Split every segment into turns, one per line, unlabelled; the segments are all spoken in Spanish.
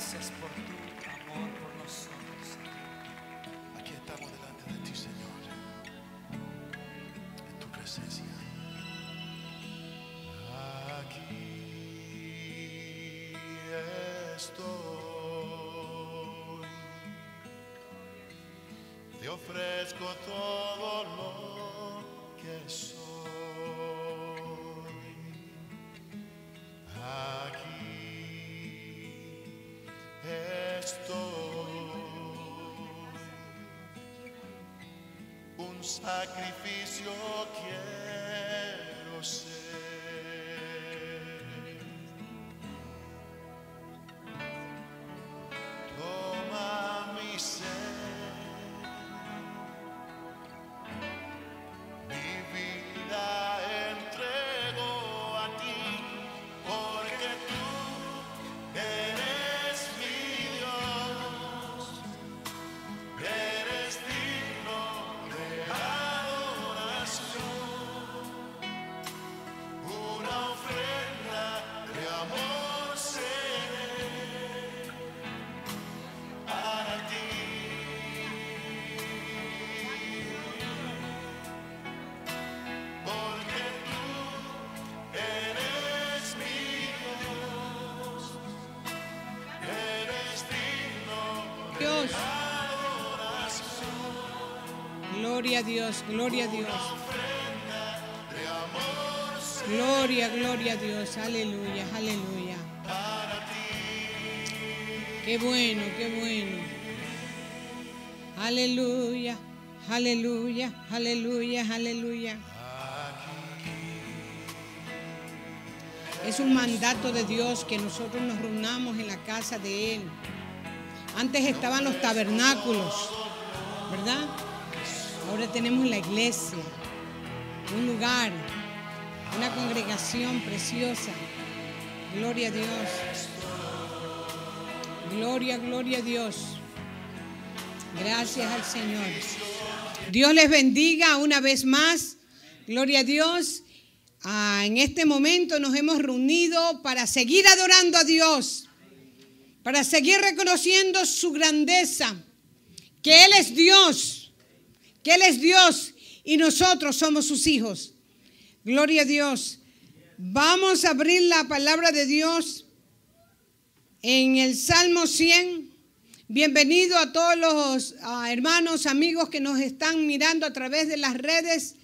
Gracias por tu amor por nosotros.
Aquí estamos delante de ti, Señor. En tu presencia. Aquí estoy. Te ofrezco todo lo sacrificio quiero Dios,
gloria a Dios. Gloria, gloria a Dios. Aleluya, aleluya. Qué bueno, qué bueno. Aleluya, aleluya, aleluya, aleluya. Es un mandato de Dios que nosotros nos reunamos en la casa de Él. Antes estaban los tabernáculos, ¿verdad? Ahora tenemos la iglesia, un lugar, una congregación preciosa. Gloria a Dios. Gloria, gloria a Dios. Gracias al Señor. Dios les bendiga una vez más. Gloria a Dios. Ah, en este momento nos hemos reunido para seguir adorando a Dios, para seguir reconociendo su grandeza, que Él es Dios, que Él es Dios y nosotros somos sus hijos. Gloria a Dios. Vamos a abrir la palabra de Dios en el Salmo 100. Bienvenido a todos los ah, hermanos, amigos que nos están mirando a través de las redes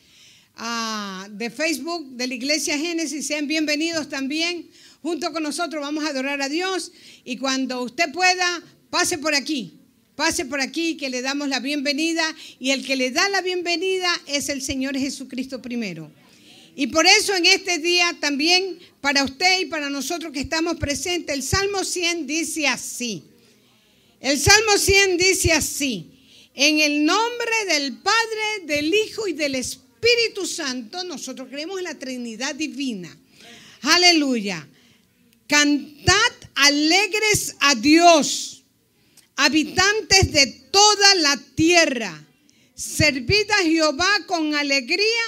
ah, de Facebook de la Iglesia Génesis. Sean bienvenidos también. Junto con nosotros vamos a adorar a Dios y cuando usted pueda, pase por aquí. Pase por aquí que le damos la bienvenida y el que le da la bienvenida es el Señor Jesucristo primero. Y por eso en este día también para usted y para nosotros que estamos presentes, el Salmo 100 dice así. El Salmo 100 dice así. En el nombre del Padre, del Hijo y del Espíritu Santo, nosotros creemos en la Trinidad Divina. Aleluya. Cantad alegres a Dios, habitantes de toda la tierra. Servid a Jehová con alegría.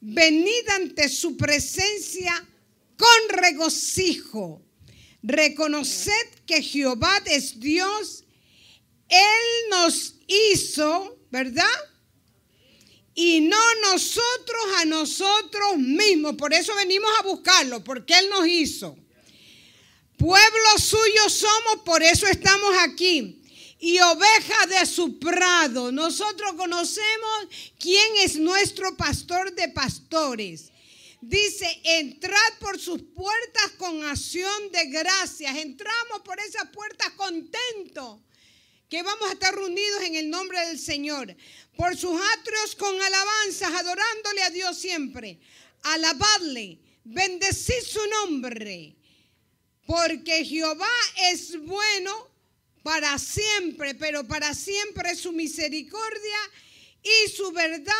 Venid ante su presencia con regocijo. Reconoced que Jehová es Dios. Él nos hizo, ¿verdad? Y no nosotros a nosotros mismos. Por eso venimos a buscarlo, porque Él nos hizo. Pueblo suyo somos, por eso estamos aquí. Y oveja de su prado. Nosotros conocemos quién es nuestro pastor de pastores. Dice, entrad por sus puertas con acción de gracias. Entramos por esas puertas contentos que vamos a estar reunidos en el nombre del Señor. Por sus atrios con alabanzas, adorándole a Dios siempre. Alabadle, bendecid su nombre. Porque Jehová es bueno para siempre, pero para siempre su misericordia y su verdad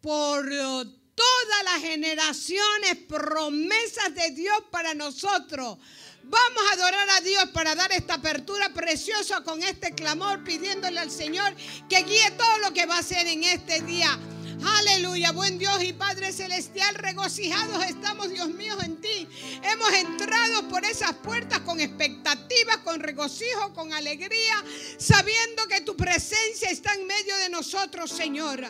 por todas las generaciones, promesas de Dios para nosotros. Vamos a adorar a Dios para dar esta apertura preciosa con este clamor, pidiéndole al Señor que guíe todo lo que va a hacer en este día. Aleluya, buen Dios y Padre Celestial, regocijados estamos, Dios mío, en ti. Hemos entrado por esas puertas con expectativas, con regocijo, con alegría, sabiendo que tu presencia está en medio de nosotros, Señor.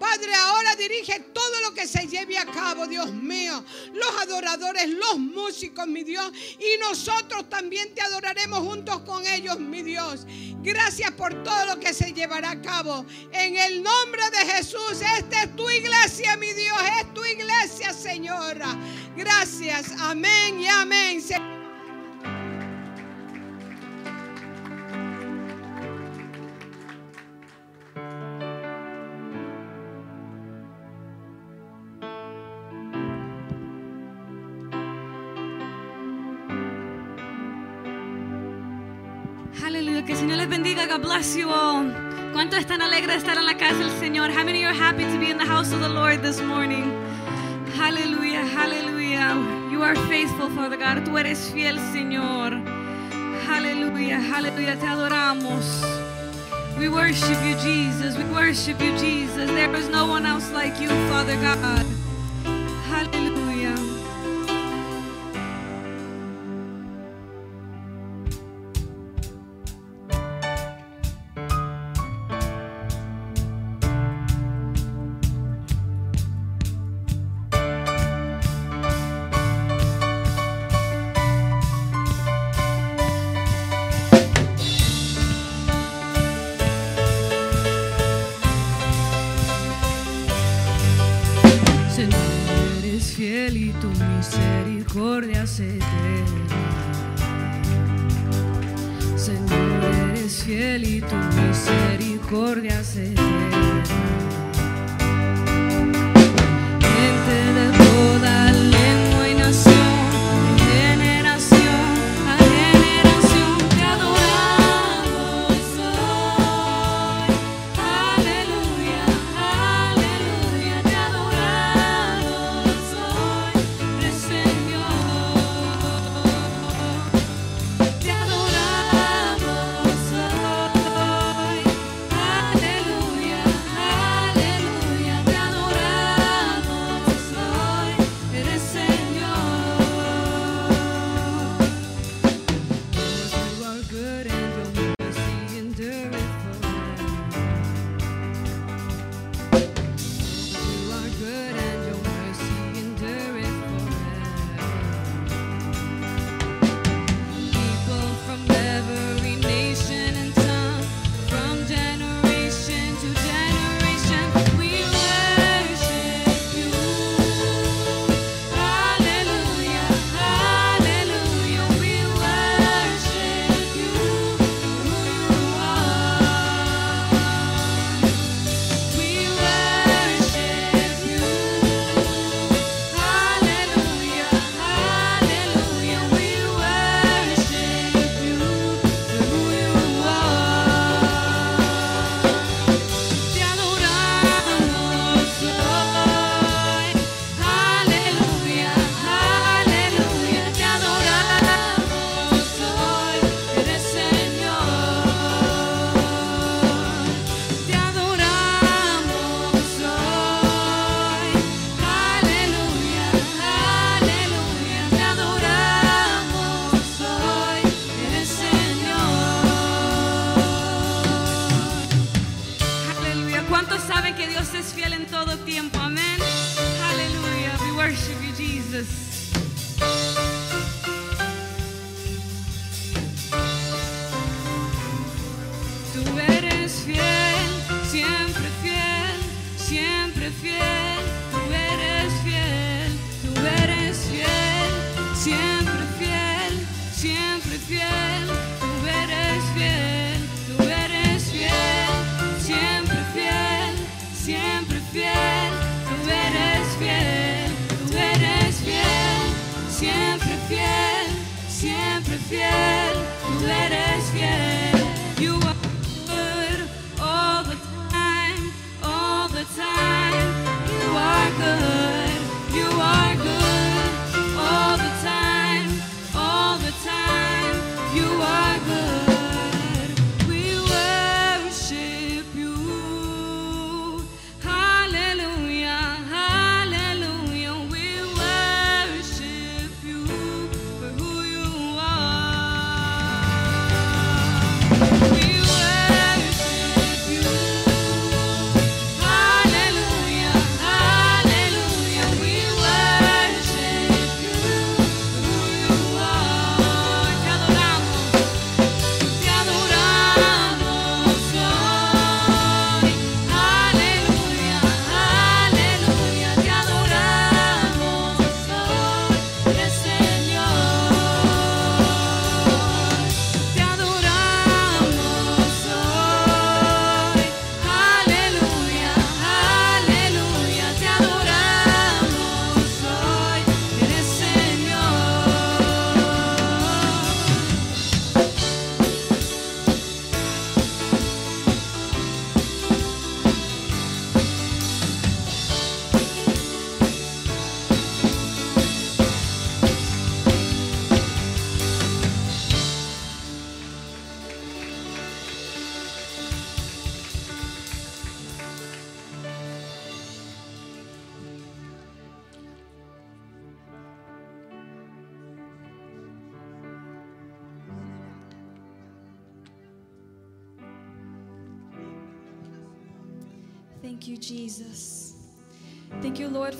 Padre, ahora dirige todo lo que se lleve a cabo, Dios mío. Los adoradores, los músicos, mi Dios. Y nosotros también te adoraremos juntos con ellos, mi Dios. Gracias por todo lo que se llevará a cabo. En el nombre de Jesús, esta es tu iglesia, mi Dios, es tu iglesia, Señora. Gracias, amén y amén.
Aleluya, que el Señor les bendiga. God bless you all. ¿Cuántos están alegres de estar en la casa del Señor? How many are happy to be in the house of the Lord this morning? Hallelujah, hallelujah. You are faithful, Father God. Tú eres fiel, Señor. Hallelujah, hallelujah. Te adoramos. We worship you, Jesus. We worship you, Jesus. There is no one else like you, Father God. Misericordia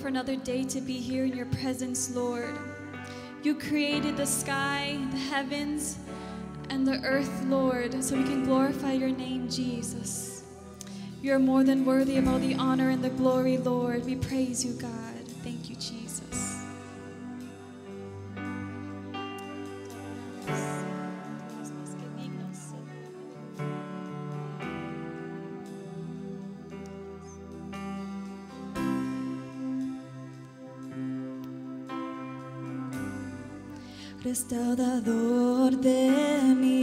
for
another day to be here in your presence, Lord. You created the sky, the heavens, and the earth, Lord, so we can glorify your name, Jesus. You are more than worthy of all the honor and the glory, Lord. We praise you, God. restaurador de mí.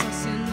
Ven, nos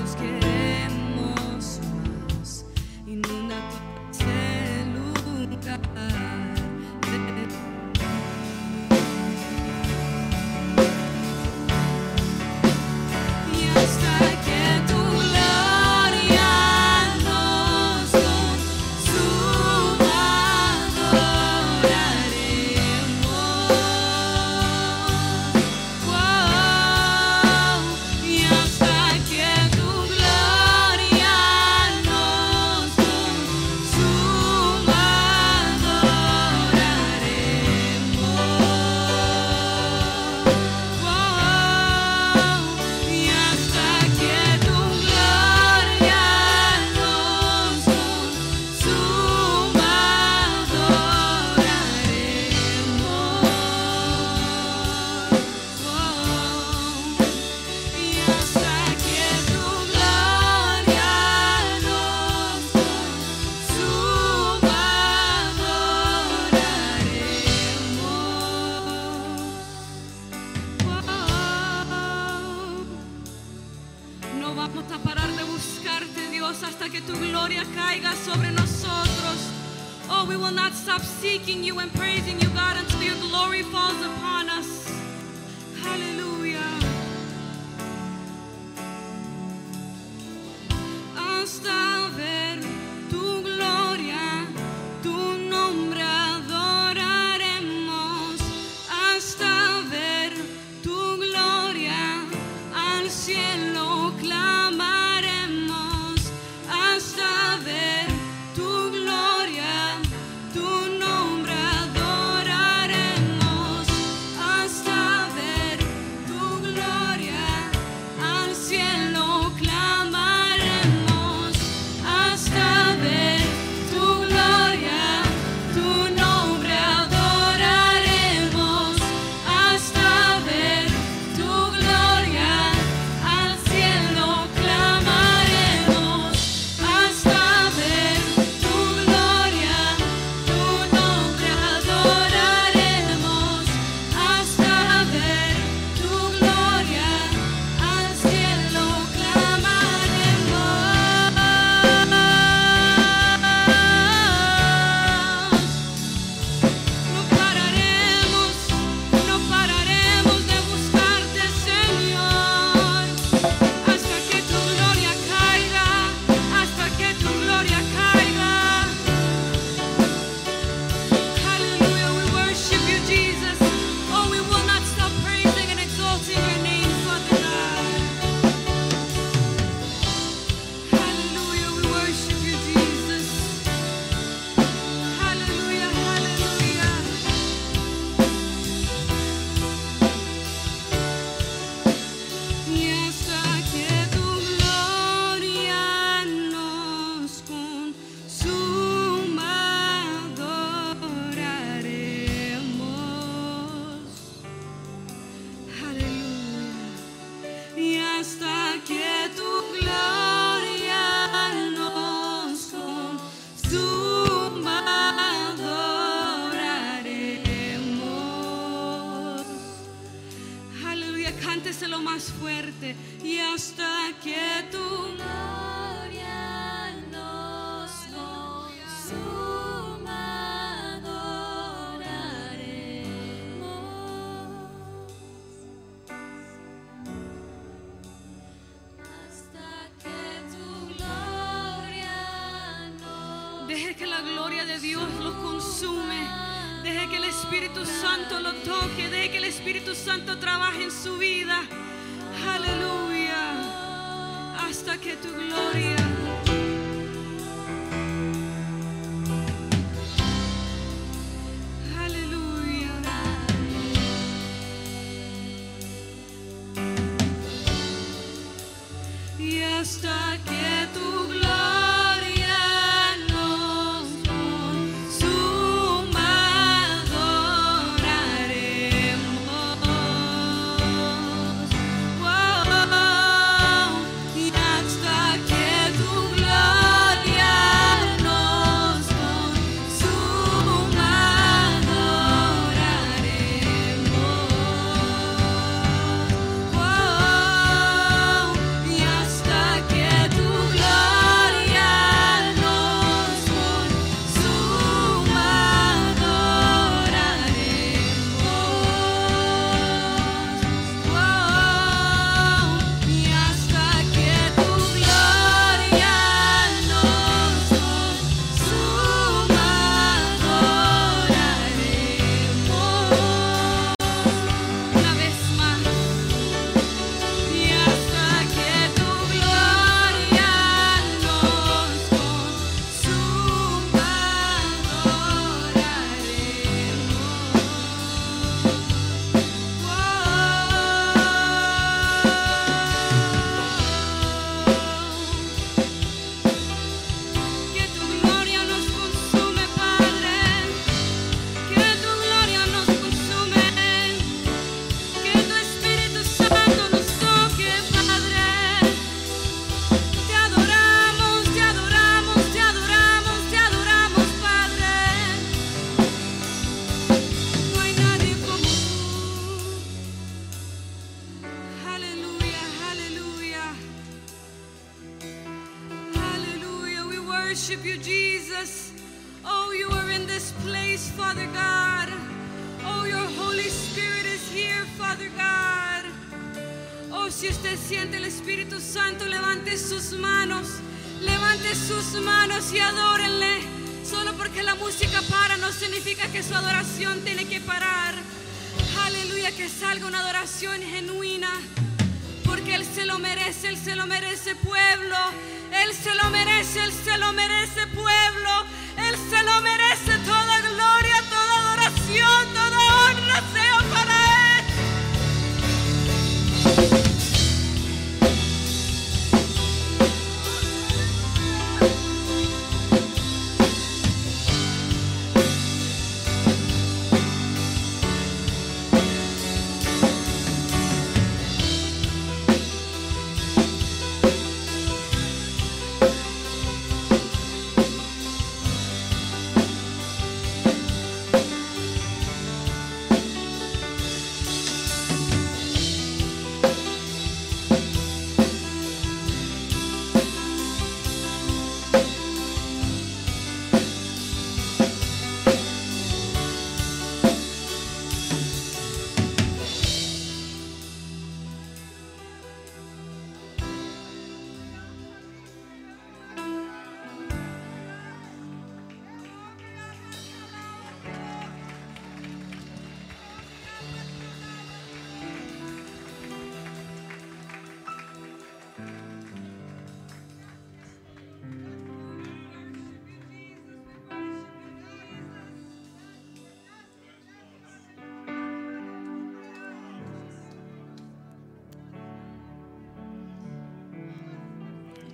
Deje que la gloria de Dios los consume. Deje que el Espíritu Santo lo toque. Deje que el Espíritu Santo trabaje en su vida.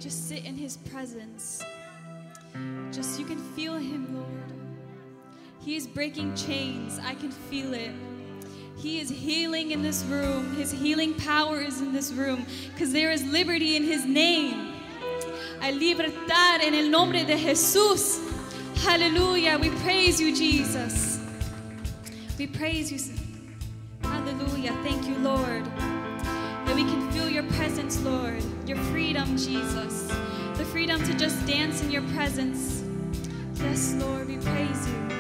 Just sit in his presence. Just you can feel him, Lord. He is breaking chains. I can feel it. He is healing in this room. His healing power is in this room because there is liberty in his name. Hay libertad en el nombre de Jesús. Hallelujah. We praise you, Jesus. We praise you. Jesus. The freedom to just dance in your presence. Yes, Lord, we praise you.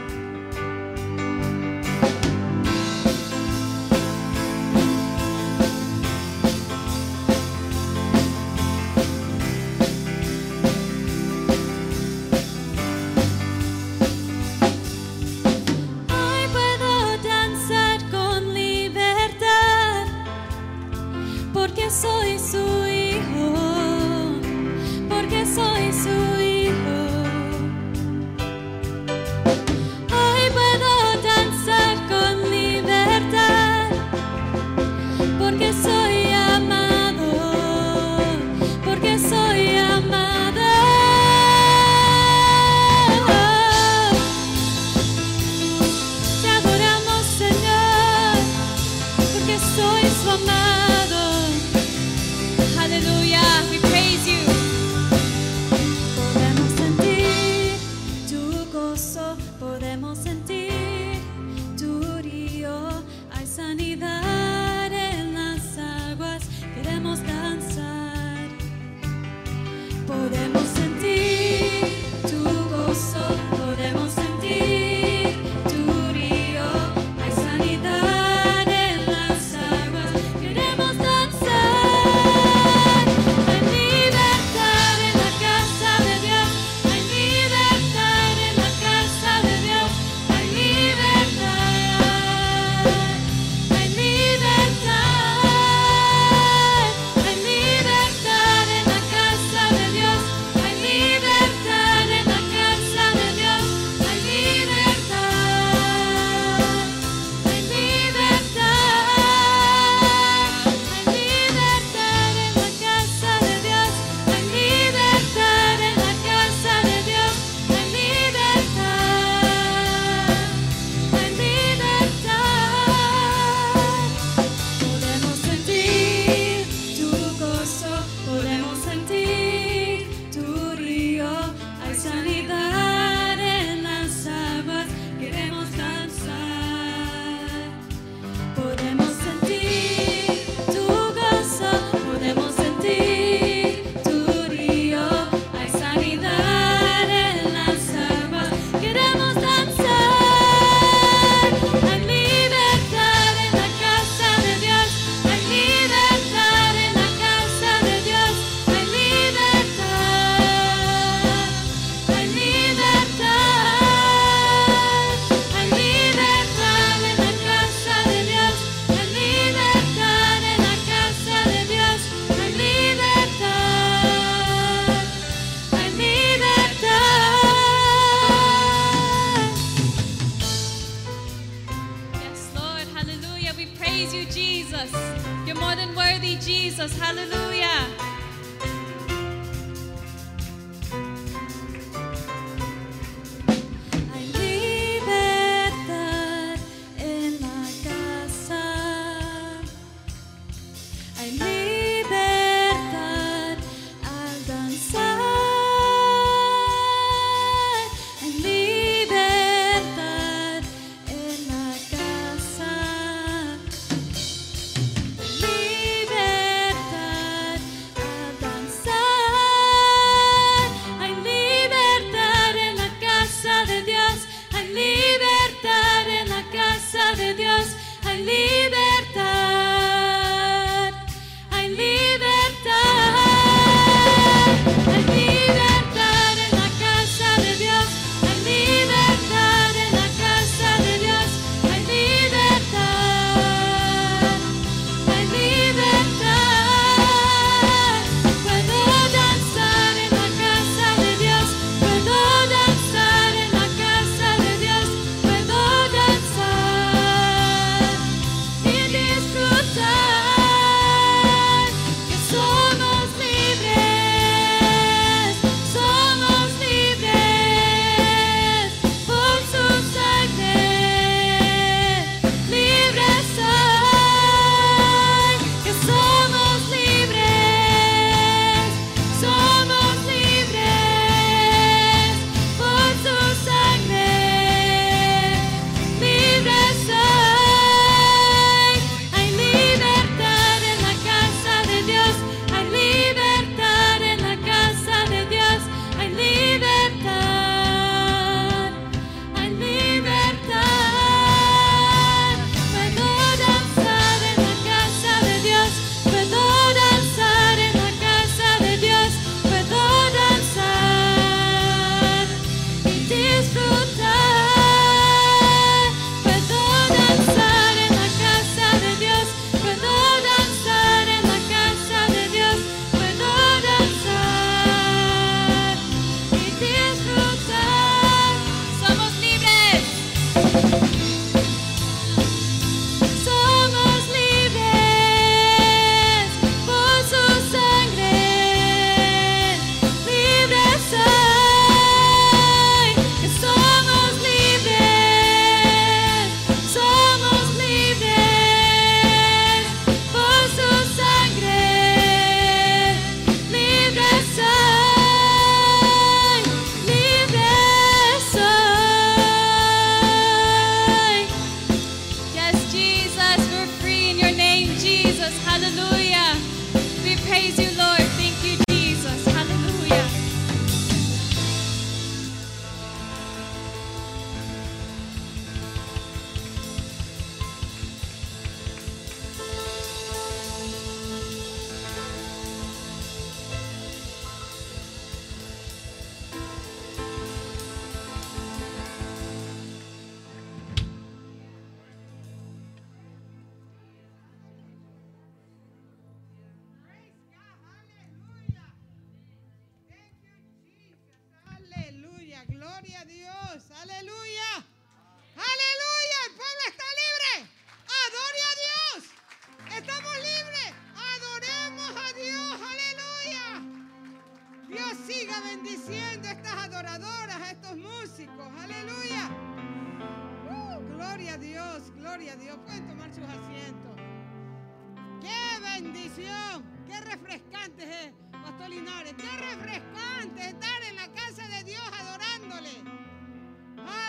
Linares. Refrescante estar en la casa de Dios adorándole.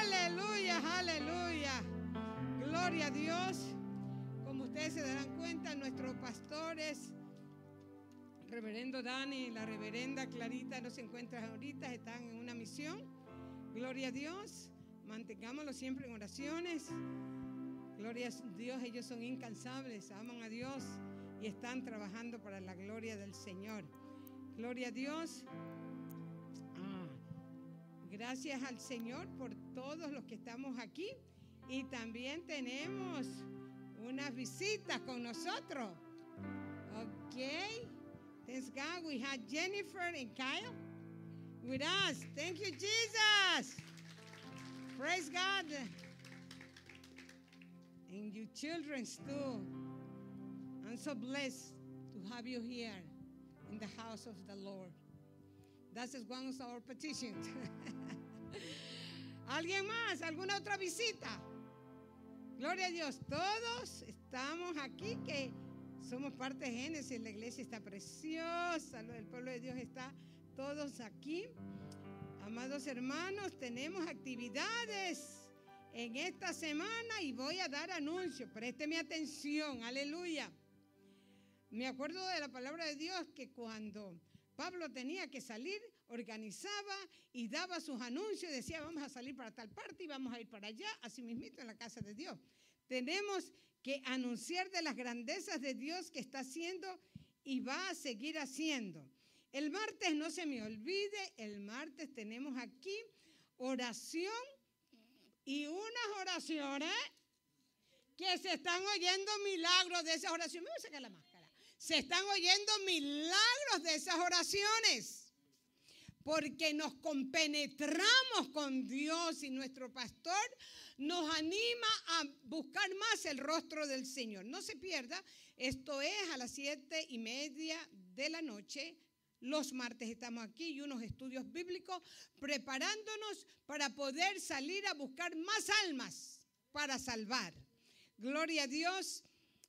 Aleluya, aleluya. Gloria a Dios. Como ustedes se darán cuenta, nuestros pastores, reverendo Dani y la reverenda Clarita, no se encuentran ahorita, están en una misión. Gloria a Dios. Mantengámoslo siempre en oraciones. Gloria a Dios, ellos son incansables, aman a Dios y están trabajando para la gloria del Señor. Gloria a Dios. Ah, gracias al Señor por todos los que estamos aquí. Y también tenemos unas visitas con nosotros. Ok. Thanks God we had Jennifer and Kyle with us. Thank you, Jesus. Praise God. And you children too. I'm so blessed to have you here in the house of the Lord. That is one of our petitions. ¿Alguien más? ¿Alguna otra visita? Gloria a Dios. Todos estamos aquí que somos parte de Génesis. La iglesia está preciosa. El pueblo de Dios está todos aquí. Amados hermanos, tenemos actividades en esta semana y voy a dar anuncios. Présteme atención. Aleluya. Me acuerdo de la palabra de Dios que cuando Pablo tenía que salir, organizaba y daba sus anuncios decía, vamos a salir para tal parte y vamos a ir para allá, así mismito en la casa de Dios. Tenemos que anunciar de las grandezas de Dios que está haciendo y va a seguir haciendo. El martes, no se me olvide, el martes tenemos aquí oración y unas oraciones que se están oyendo milagros de esas oraciones. Me voy a sacar la máscara. Se están oyendo milagros de esas oraciones. Porque nos compenetramos con Dios y nuestro pastor nos anima a buscar más el rostro del Señor. No se pierda, esto es a las siete y media de la noche. Los martes estamos aquí y unos estudios bíblicos preparándonos para poder salir a buscar más almas para salvar. Gloria a Dios.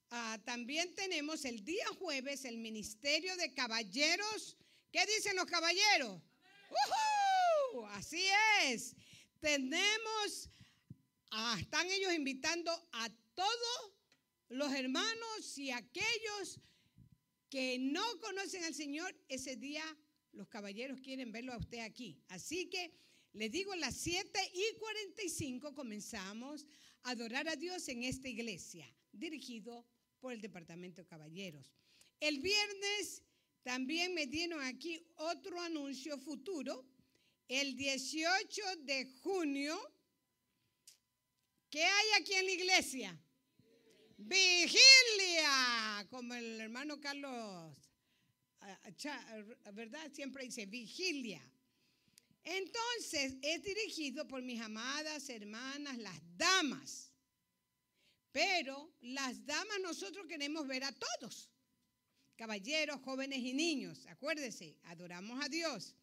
Ah, también tenemos el día jueves el Ministerio de Caballeros. ¿Qué dicen los caballeros? ¡Uhú! Así es. Tenemos, ah, están ellos invitando a todos los hermanos y aquellos que no conocen al Señor. Ese día los caballeros quieren verlo a usted aquí. Así que les digo, a las 7 y 45 comenzamos a adorar a Dios en esta iglesia, dirigido por el Departamento de Caballeros. El viernes también me dieron aquí otro anuncio futuro. El 18 de junio, ¿qué hay aquí en la iglesia? Vigilia, como el hermano Carlos, ¿verdad? Siempre dice vigilia. Entonces, es dirigido por mis amadas hermanas, las damas. Pero las damas nosotros queremos ver a todos. Caballeros, jóvenes y niños. Acuérdese, adoramos a Dios.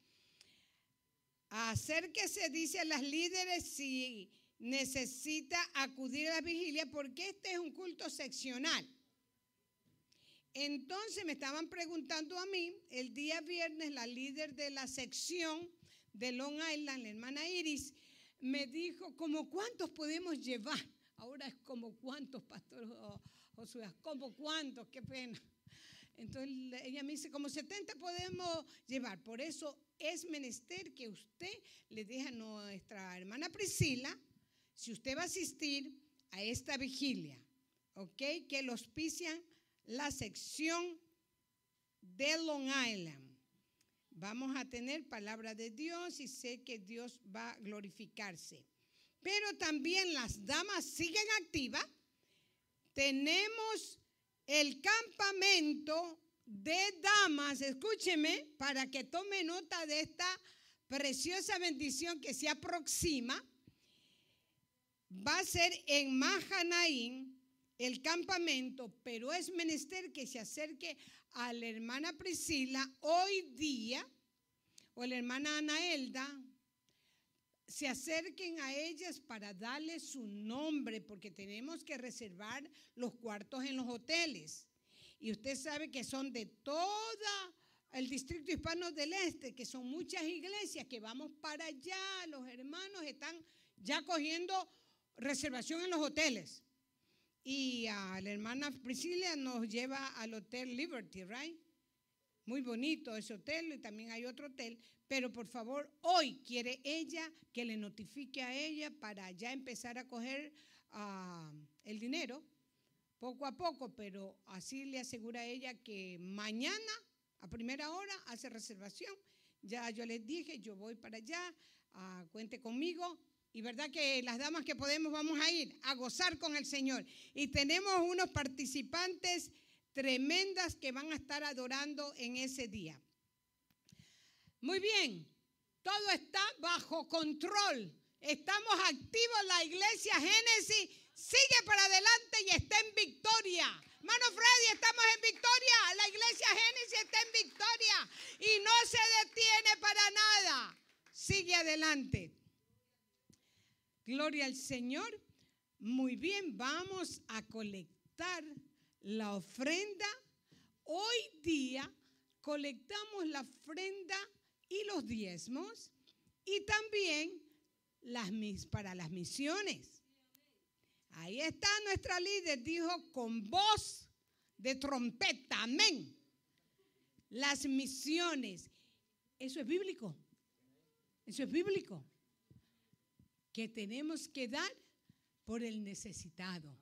Acérquese, dice a las líderes, si necesita acudir a la vigilia, porque este es un culto seccional. Entonces me estaban preguntando a mí, el día viernes, la líder de la sección de Long Island, la hermana Iris, me dijo, ¿como cuántos podemos llevar? Ahora es como cuántos, pastor Josué, como cuántos, qué pena. Entonces ella me dice, como 70 podemos llevar. Por eso es menester que usted le deje a nuestra hermana Priscila, si usted va a asistir a esta vigilia, ¿ok? Que lo la sección de Long Island. Vamos a tener palabra de Dios y sé que Dios va a glorificarse pero también las damas siguen activas. Tenemos el campamento de damas, escúcheme, para que tome nota de esta preciosa bendición que se aproxima. Va a ser en Mahanaín el campamento, pero es menester que se acerque a la hermana Priscila hoy día, o la hermana Anaelda, se acerquen a ellas para darle su nombre, porque tenemos que reservar los cuartos en los hoteles. Y usted sabe que son de todo el distrito hispano del este, que son muchas iglesias que vamos para allá, los hermanos están ya cogiendo reservación en los hoteles. Y a la hermana Priscila nos lleva al Hotel Liberty, ¿right? Muy bonito ese hotel y también hay otro hotel, pero por favor, hoy quiere ella que le notifique a ella para ya empezar a coger ah, el dinero poco a poco, pero así le asegura a ella que mañana a primera hora hace reservación. Ya yo les dije, yo voy para allá, ah, cuente conmigo. Y verdad que las damas que podemos vamos a ir a gozar con el Señor. Y tenemos unos participantes tremendas que van a estar adorando en ese día. Muy bien, todo está bajo control. Estamos activos, la iglesia Génesis sigue para adelante y está en victoria. Hermano Freddy, estamos en victoria. La iglesia Génesis está en victoria y no se detiene para nada. Sigue adelante. Gloria al Señor. Muy bien, vamos a colectar la ofrenda. Hoy día colectamos la ofrenda y los diezmos y también las, para las misiones. Ahí está nuestra líder, dijo con voz de trompeta, amén. Las misiones. Eso es bíblico. Eso es bíblico. Que tenemos que dar por el necesitado.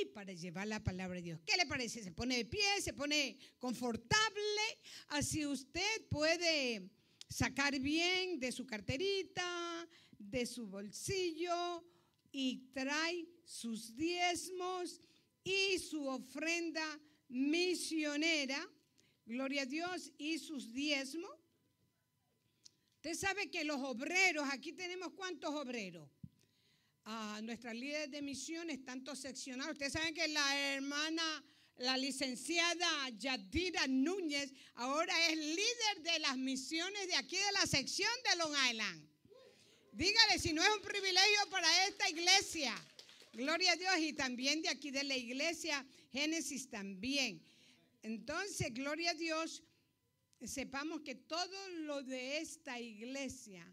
Y para llevar la palabra de Dios. ¿Qué le parece? Se pone de pie, se pone confortable. Así usted puede sacar bien de su carterita, de su bolsillo y trae sus diezmos y su ofrenda misionera. Gloria a Dios y sus diezmos. Usted sabe que los obreros, aquí tenemos cuántos obreros. Ah, nuestras líderes de misiones están todos seccionados. Ustedes saben que la hermana, la licenciada Yadira Núñez, ahora es líder de las misiones de aquí de la sección de Long Island. Dígale si no es un privilegio para esta iglesia. Gloria a Dios y también de aquí de la iglesia Génesis también. Entonces, gloria a Dios, sepamos que todo lo de esta iglesia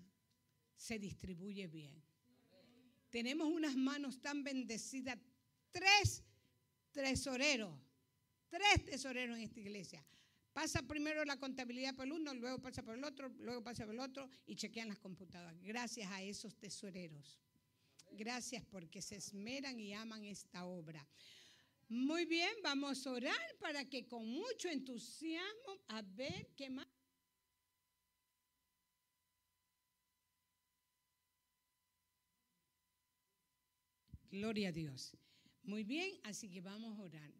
se distribuye bien. Tenemos unas manos tan bendecidas, tres tesoreros, tres tesoreros en esta iglesia. Pasa primero la contabilidad por uno, luego pasa por el otro, luego pasa por el otro y chequean las computadoras. Gracias a esos tesoreros. Gracias porque se esmeran y aman esta obra. Muy bien, vamos a orar para que con mucho entusiasmo, a ver qué más. Gloria a Dios. Muy bien, así que vamos a orar.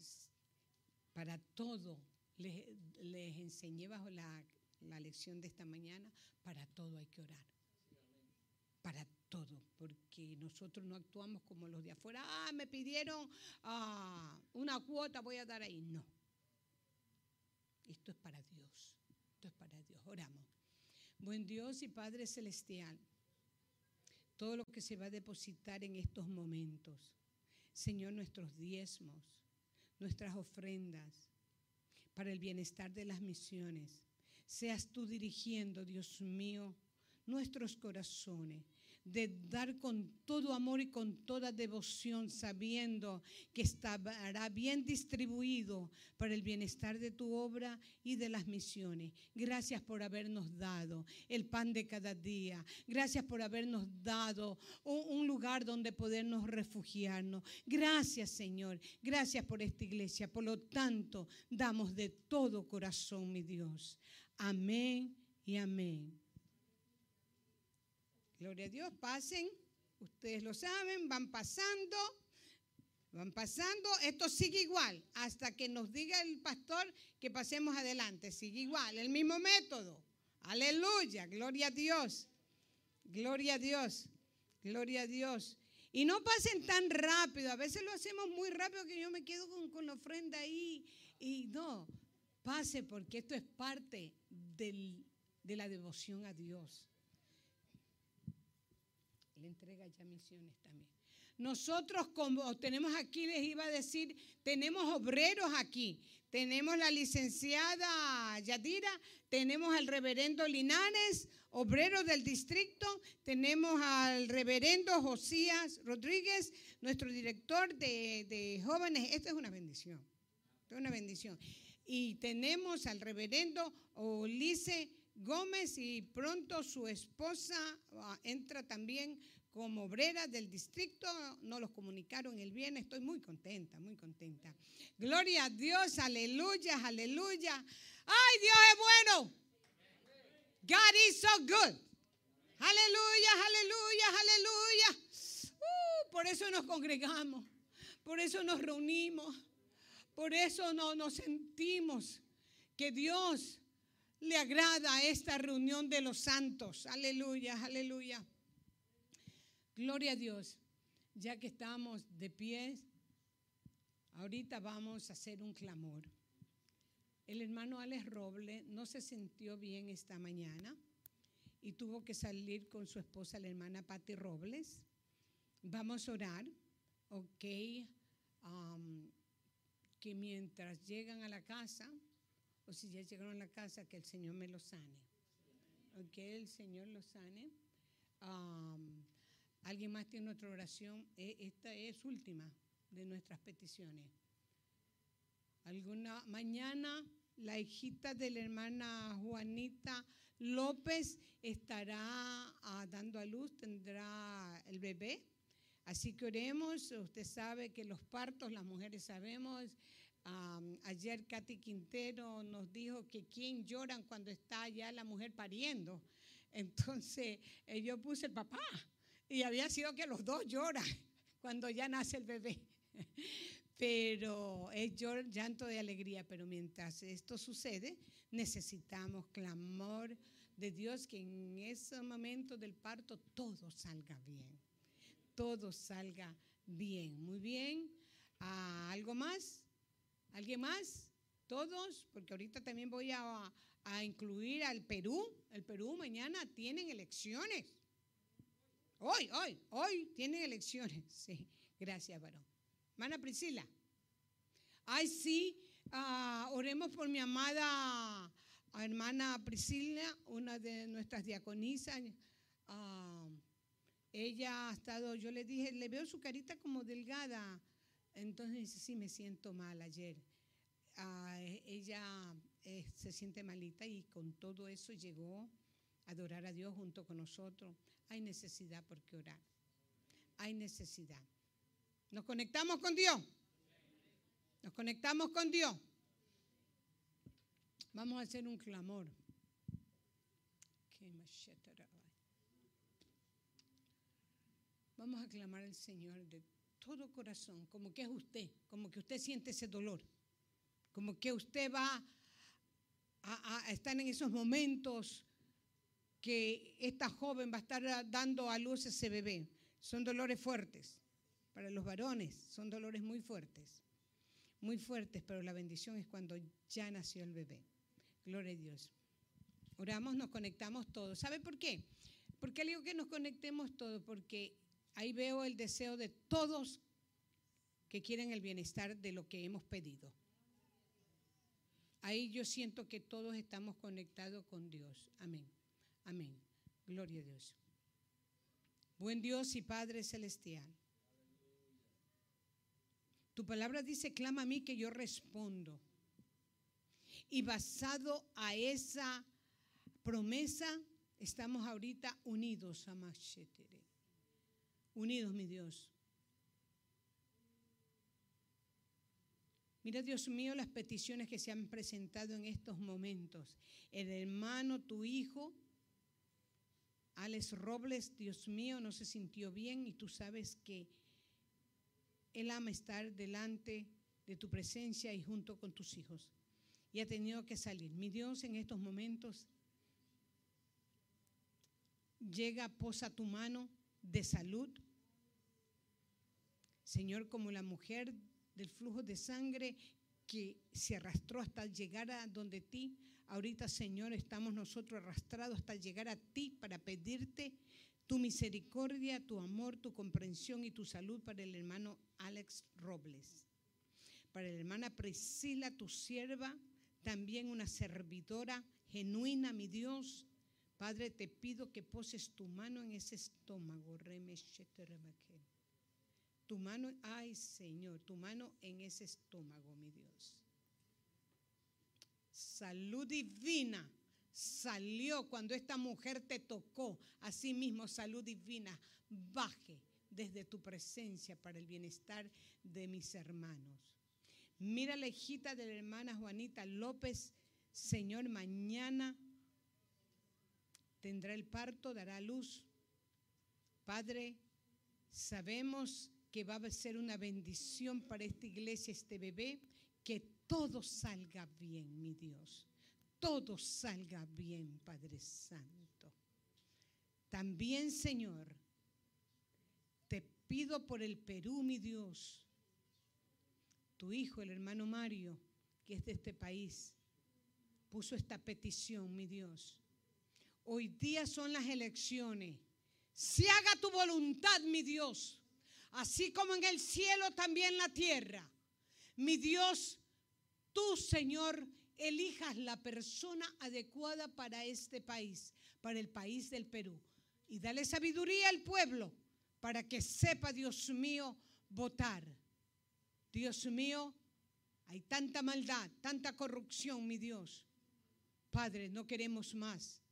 Para todo, les, enseñé bajo la, la lección de esta mañana, para todo hay que orar. Para todo, porque nosotros no actuamos como los de afuera. Ah, me pidieron ah, una cuota, voy a dar ahí. No. Esto es para Dios. Esto es para Dios. Oramos. Buen Dios y Padre Celestial, todo lo que se va a depositar en estos momentos, Señor, nuestros diezmos, nuestras ofrendas, para el bienestar de las misiones, seas tú dirigiendo, Dios mío, nuestros corazones, de dar con todo amor y con toda devoción, sabiendo que estará bien distribuido para el bienestar de tu obra y de las misiones. Gracias por habernos dado el pan de cada día. Gracias por habernos dado un, lugar donde podernos refugiarnos. Gracias, Señor. Gracias por esta iglesia. Por lo tanto, damos de todo corazón, mi Dios. Amén y amén. Gloria a Dios, pasen. Ustedes lo saben, van pasando. Van pasando. Esto sigue igual hasta que nos diga el pastor que pasemos adelante. Sigue igual, el mismo método. Aleluya, gloria a Dios. Gloria a Dios. Gloria a Dios. Y no pasen tan rápido. A veces lo hacemos muy rápido que yo me quedo con, con la ofrenda ahí. Y no, pase porque esto es parte del- de la devoción a Dios. Le entrega ya misiones también. Nosotros, como tenemos aquí, les iba a decir, tenemos obreros aquí. Tenemos la licenciada Yadira, tenemos al reverendo Linares, obrero del distrito, tenemos al reverendo Josías Rodríguez, nuestro director de, de jóvenes. Esto es una bendición. Esto es una bendición. Y tenemos al reverendo Olice Gómez y pronto su esposa ah, entra también como obrera del distrito. Nos los comunicaron el viernes. Estoy muy contenta, muy contenta. Gloria a Dios, aleluya, aleluya. ¡Ay, Dios es bueno! God is so good. Aleluya, aleluya, aleluya. Uh, por eso nos congregamos, por eso nos reunimos, por eso no, nos sentimos que Dios le agrada esta reunión de los santos. Aleluya, aleluya. Gloria a Dios. Ya que estamos de pie, ahorita vamos a hacer un clamor. El hermano Alex Roble no se sintió bien esta mañana y tuvo que salir con su esposa, la hermana Patti Robles. Vamos a orar, ok, que mientras llegan a la casa, o si ya llegaron a casa, que el Señor me los sane. Ok, el Señor los sane. ¿Alguien más tiene otra oración? E- Esta es última de nuestras peticiones. Mañana la hijita de la hermana Juanita López estará ah, dando a luz, tendrá el bebé. Así que oremos. Usted sabe que los partos, las mujeres sabemos. Am, ayer Katy Quintero nos dijo que quién lloran cuando está ya la mujer pariendo. Entonces eh, yo puse el papá y había sido que los dos lloran cuando ya nace el bebé. Pero es llanto de alegría, pero mientras esto sucede, necesitamos clamor de Dios que en ese momento del parto todo salga bien. Todo salga bien. Muy bien. ¿Algo más? ¿Alguien más? ¿Todos? Porque ahorita también voy a, incluir al Perú. El Perú mañana tienen elecciones. Hoy, hoy, hoy tienen elecciones. Sí, gracias, varón. Hermana Priscila. Ay, sí, ah, oremos por mi amada hermana Priscila, una de nuestras diaconisas. Ah, ella ha estado, yo le dije, le veo su carita como delgada. Entonces dice, sí, me siento mal ayer. Ah, ella eh, se siente malita y con todo eso llegó a adorar a Dios junto con nosotros. Hay necesidad por qué orar. Hay necesidad. Nos conectamos con Dios. Nos conectamos con Dios. Vamos a hacer un clamor. Vamos a clamar al Señor de todo corazón, como que es usted, como que usted siente ese dolor, como que usted va a, estar en esos momentos que esta joven va a estar dando a luz ese bebé. Son dolores fuertes para los varones, son dolores muy fuertes, muy fuertes, pero la bendición es cuando ya nació el bebé. Gloria a Dios. Oramos, nos conectamos todos. ¿Sabe por qué? ¿Por qué le digo que nos conectemos todos? Porque ahí veo el deseo de todos que quieren el bienestar de lo que hemos pedido. Ahí yo siento que todos estamos conectados con Dios. Amén. Amén. Gloria a Dios. Buen Dios y Padre Celestial. Tu palabra dice, clama a mí que yo respondo. Y basado a esa promesa, estamos ahorita unidos a. Unidos, mi Dios. Mira, Dios mío, las peticiones que se han presentado en estos momentos. El hermano, tu hijo, Alex Robles, Dios mío, no se sintió bien y tú sabes que él ama estar delante de tu presencia y junto con tus hijos. Y ha tenido que salir. Mi Dios, en estos momentos, llega, posa tu mano de salud. Señor, como la mujer del flujo de sangre que se arrastró hasta llegar a donde ti. Ahorita, Señor, estamos nosotros arrastrados hasta llegar a ti para pedirte tu misericordia, tu amor, tu comprensión y tu salud para el hermano Alex Robles. Para la hermana Priscila, tu sierva, también una servidora genuina, mi Dios. Padre, te pido que poses tu mano en ese estómago. Tu mano, ay Señor, tu mano en ese estómago, mi Dios. Salud divina salió cuando esta mujer te tocó. Así mismo, salud divina baje desde tu presencia para el bienestar de mis hermanos. Mira la hijita de la hermana Juanita López, Señor, mañana tendrá el parto, dará luz. Padre, sabemos que va a ser una bendición para esta iglesia, este bebé, que todo salga bien, mi Dios. Todo salga bien, Padre Santo. También, Señor, te pido por el Perú, mi Dios. Tu hijo, el hermano Mario, que es de este país, puso esta petición, mi Dios. Hoy día son las elecciones. Si haga tu voluntad, mi Dios, así como en el cielo, también la tierra. Mi Dios, tú, Señor, elijas la persona adecuada para este país, para el país del Perú. Y dale sabiduría al pueblo para que sepa, Dios mío, votar. Dios mío, hay tanta maldad, tanta corrupción, mi Dios. Padre, no queremos más.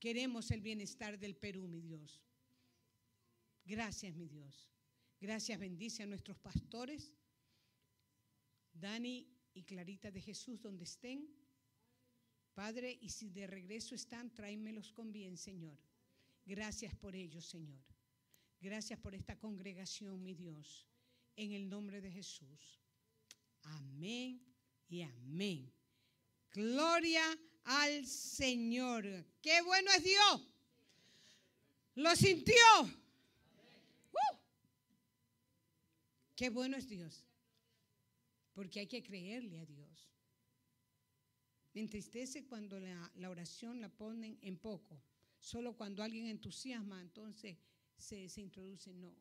Queremos el bienestar del Perú, mi Dios. Gracias, mi Dios. Gracias, bendice a nuestros pastores, Dani y Clarita de Jesús, donde estén. Padre, y si de regreso están, tráemelos con bien, Señor. Gracias por ellos, Señor. Gracias por esta congregación, mi Dios. En el nombre de Jesús. Amén y amén. Gloria al Señor. Qué bueno es Dios. Lo sintió. ¡Uh! Qué bueno es Dios. Porque hay que creerle a Dios. Me entristece cuando la, oración la ponen en poco. Solo cuando alguien entusiasma, entonces se, se introduce. No,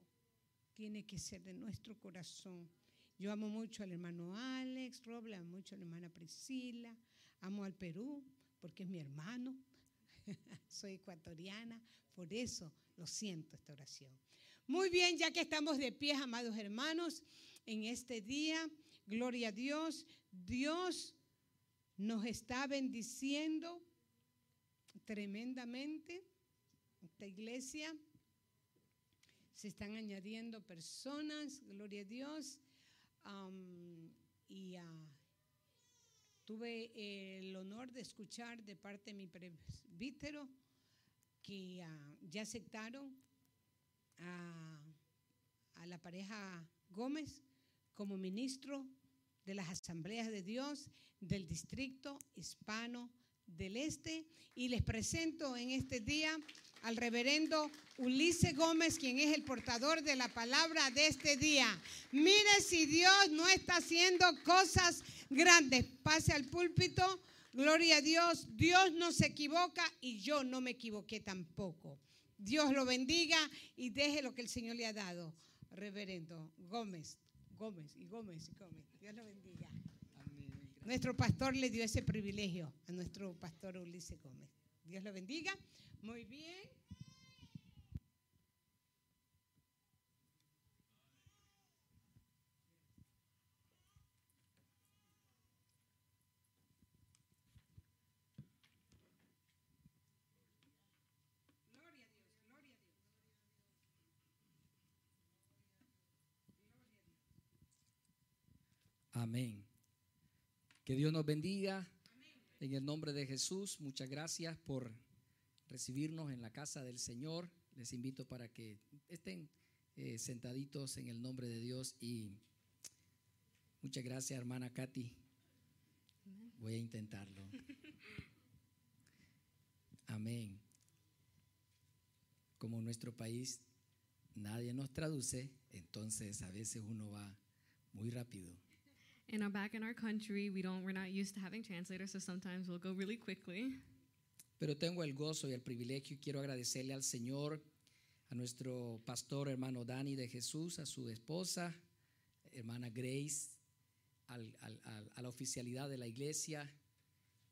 tiene que ser de nuestro corazón. Yo amo mucho al hermano Alex Roble, amo mucho a la hermana Priscila, amo al Perú porque es mi hermano. Soy ecuatoriana, por eso lo siento esta oración. Muy bien, ya que estamos de pie, amados hermanos, en este día, gloria a Dios, Dios nos está bendiciendo tremendamente. Esta iglesia se están añadiendo personas, gloria a Dios. Y uh, tuve el honor de escuchar de parte de mi presbítero que uh, ya aceptaron a la pareja Gómez como ministro de las asambleas de Dios del distrito hispano del Este. Y les presento en este día al reverendo Ulises Gómez, quien es el portador de la palabra de este día. Mire si Dios no está haciendo cosas grandes. Pase al púlpito. Gloria a Dios. Dios no se equivoca y yo no me equivoqué tampoco. Dios lo bendiga y deje lo que el Señor le ha dado. Reverendo Gómez, Gómez y Gómez y Gómez. Dios lo bendiga. Nuestro pastor le dio ese privilegio a nuestro pastor Ulises Gómez. Dios lo bendiga. Muy bien.
Amén. Que Dios nos bendiga. En el nombre de Jesús, muchas gracias por recibirnos en la casa del Señor. Les invito para que estén eh, sentaditos en el nombre de Dios y muchas gracias, hermana Katy. Voy a intentarlo. Amén. Como nuestro país nadie nos traduce, entonces a veces uno va muy rápido.
Our back in our country, we don't we're not used to having translators, so sometimes we'll go really quickly.
Pero tengo el gozo y el privilegio y quiero agradecerle al Señor, a nuestro pastor hermano Dani de Jesús, a su esposa, hermana Grace, al- al- al- a la oficialidad de la iglesia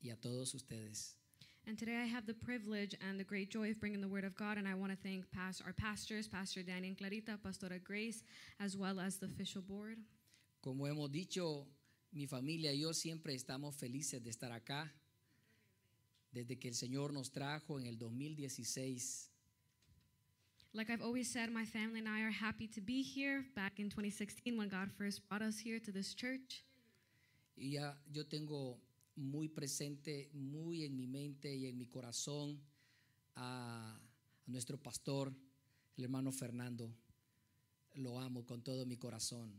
y a todos ustedes.
And today I have the privilege and the great joy of bringing the word of God, and I want to thank past, our pastors, Pastor Danny and Clarita, Pastora Grace, as well as the official board.
Como hemos dicho, mi familia y yo siempre estamos felices de estar acá. Desde que el Señor nos trajo en el 2016,
Like I've always said, my family and I are happy to be here back in 2016 when God first brought us here to this church.
y ya yo tengo muy presente, muy en mi mente y en mi corazón a, a nuestro pastor, el hermano Fernando. Lo amo con todo mi corazón.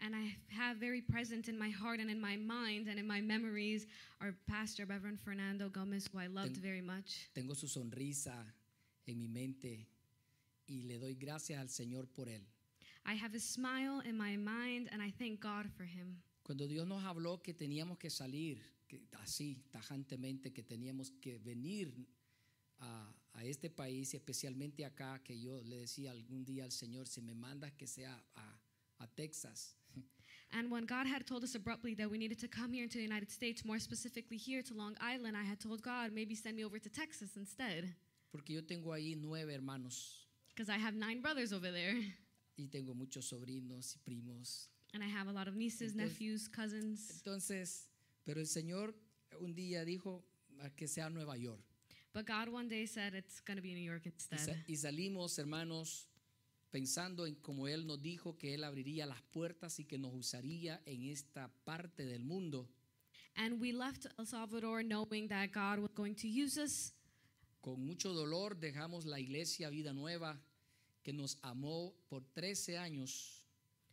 And I have very present in my heart and in my mind and in my memories our pastor, Reverend Fernando Gomez, who I loved
Ten-
very much.
Tengo su sonrisa en mi mente y le doy gracias al Señor por él.
I have a smile in my mind and I thank God for him.
Cuando Dios nos habló que teníamos que salir, que así, tajantemente, que teníamos que venir a, a este país, y especialmente acá, que yo le decía algún día al Señor, si me mandas que sea a, a Texas,
And when God had told us abruptly that we needed to come here into the United States, more specifically here to Long Island, I had told God, maybe send me over to Texas instead.
porque yo tengo ahí nueve hermanos
Because I have nine brothers over there.
y tengo muchos sobrinos y primos.
And I have a lot of nieces,
Entonces-
nephews, cousins.
Entonces, pero el Señor un día dijo "A que sea Nueva York.
But God one day said it's going to be New York
Y,
instead.
sa- y salimos, hermanos, pensando en como Él nos dijo que Él abriría las puertas y que nos usaría en esta parte del mundo.
And we left El Salvador knowing that God was going to use us.
Con mucho dolor dejamos la iglesia Vida Nueva que nos amó por 13 años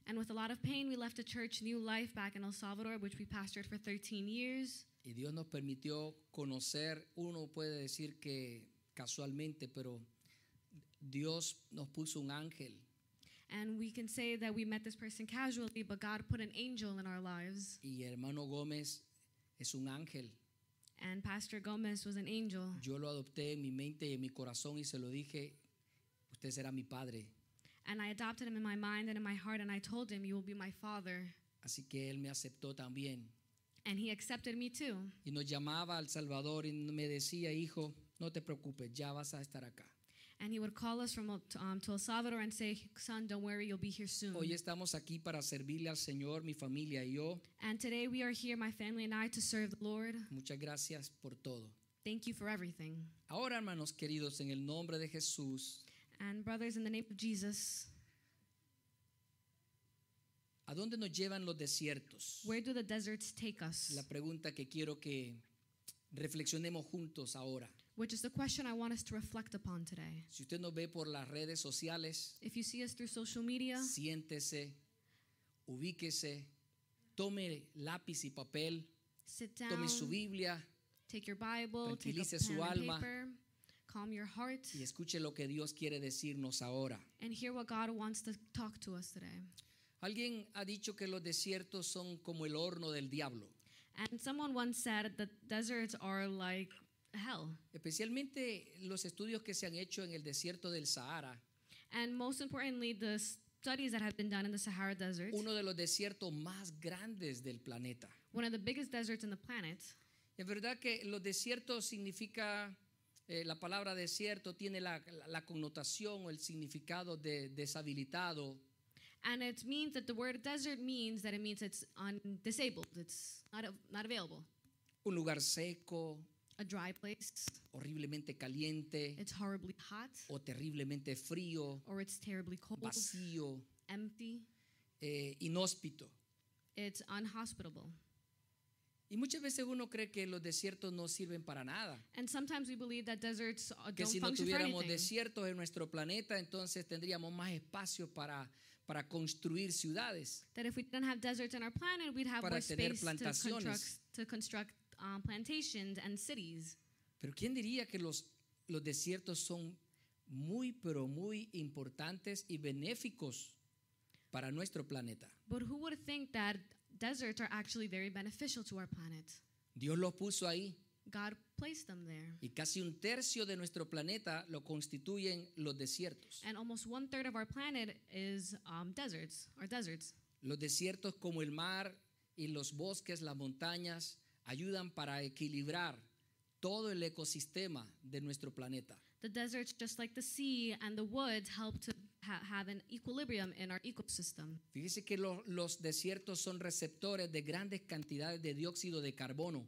And with a lot of pain, we left a church, New Life, back in El Salvador, which we pastored for 13 years.
y Dios nos permitió conocer, uno puede decir que casualmente, pero Dios nos puso un ángel
And we can say that we met this person casually, but God put an angel in our lives.
y hermano Gómez es un ángel.
And Pastor Gomez was an angel.
Yo lo adopté en mi mente y en mi corazón y se lo dije, usted será mi padre.
And I adopted him in my mind and in my heart, and I told him, You will be my father.
Así que él me aceptó también.
And he accepted me too.
Y nos llamaba al Salvador y me decía, hijo, no te preocupes, ya vas a estar acá.
And he would call us from um, to El Salvador and say, Son, don't worry, you'll be here soon.
Hoy estamos aquí para servirle al Señor, mi familia y yo.
And today we are here, my family and I, to serve the Lord.
Muchas gracias por todo.
Thank you for everything.
Ahora, hermanos queridos, en el nombre de Jesús,
And brothers, in the name of Jesus,
¿a dónde nos llevan los desiertos?
where do the deserts take us?
La pregunta que quiero que reflexionemos juntos ahora.
Which is the question I want us to reflect upon today.
Si usted nos ve por las redes sociales,
If you see us through social media,
siéntese, ubíquese, tome lápiz y papel,
sit down,
tome su Biblia
take your Bible, take a
tranquilice su
pen and
alma.
paper, calm your heart,
y escuche lo que Dios quiere decirnos ahora.
and hear what God wants to talk to us today.
Alguien ha dicho que los desiertos son como el horno del diablo,
And someone once said that deserts are like hell.
especialmente los estudios que se han hecho en el desierto del Sahara,
And most importantly, the studies that have been done in the Sahara Desert,
uno de los desiertos más grandes del planeta.
one of the biggest deserts on the planet.
Es verdad que los desiertos significa, eh, la palabra desierto tiene la, la- la connotación o el significado de deshabilitado,
And it means that the word desert means that it means it's un- disabled, it's not, av- not available.
un lugar seco,
A dry place,
horriblemente caliente
it's horribly hot,
o terriblemente frío,
or it's terribly cold,
vacío,
empty,
eh, inhóspito.
it's unhospitable.
Y muchas veces uno cree que los desiertos no sirven para nada.
And sometimes we believe that deserts uh,
Que
don't
si no
function for
tuviéramos
anything.
desiertos en nuestro planeta, entonces tendríamos más espacio para, para construir ciudades.
That if we didn't have deserts on our planet, we'd have
Para
more
tener
space to construct,
plantaciones.
to construct um, plantations and cities.
Pero ¿quién diría que los, los desiertos son muy, pero muy importantes y benéficos para nuestro planeta?
But who would think that deserts are actually very beneficial to our planet?
Dios los puso ahí
God placed them there.
y casi un tercio de nuestro planeta lo constituyen los desiertos.
And almost one third of our planet is um, deserts, or deserts.
Los desiertos como el mar y los bosques, las montañas, ayudan para equilibrar todo el ecosistema de nuestro planeta.
The deserts, just like the sea and the woods, help to ha- have an equilibrium in our ecosystem.
Fíjese que lo- los desiertos son receptores de grandes cantidades de dióxido de carbono,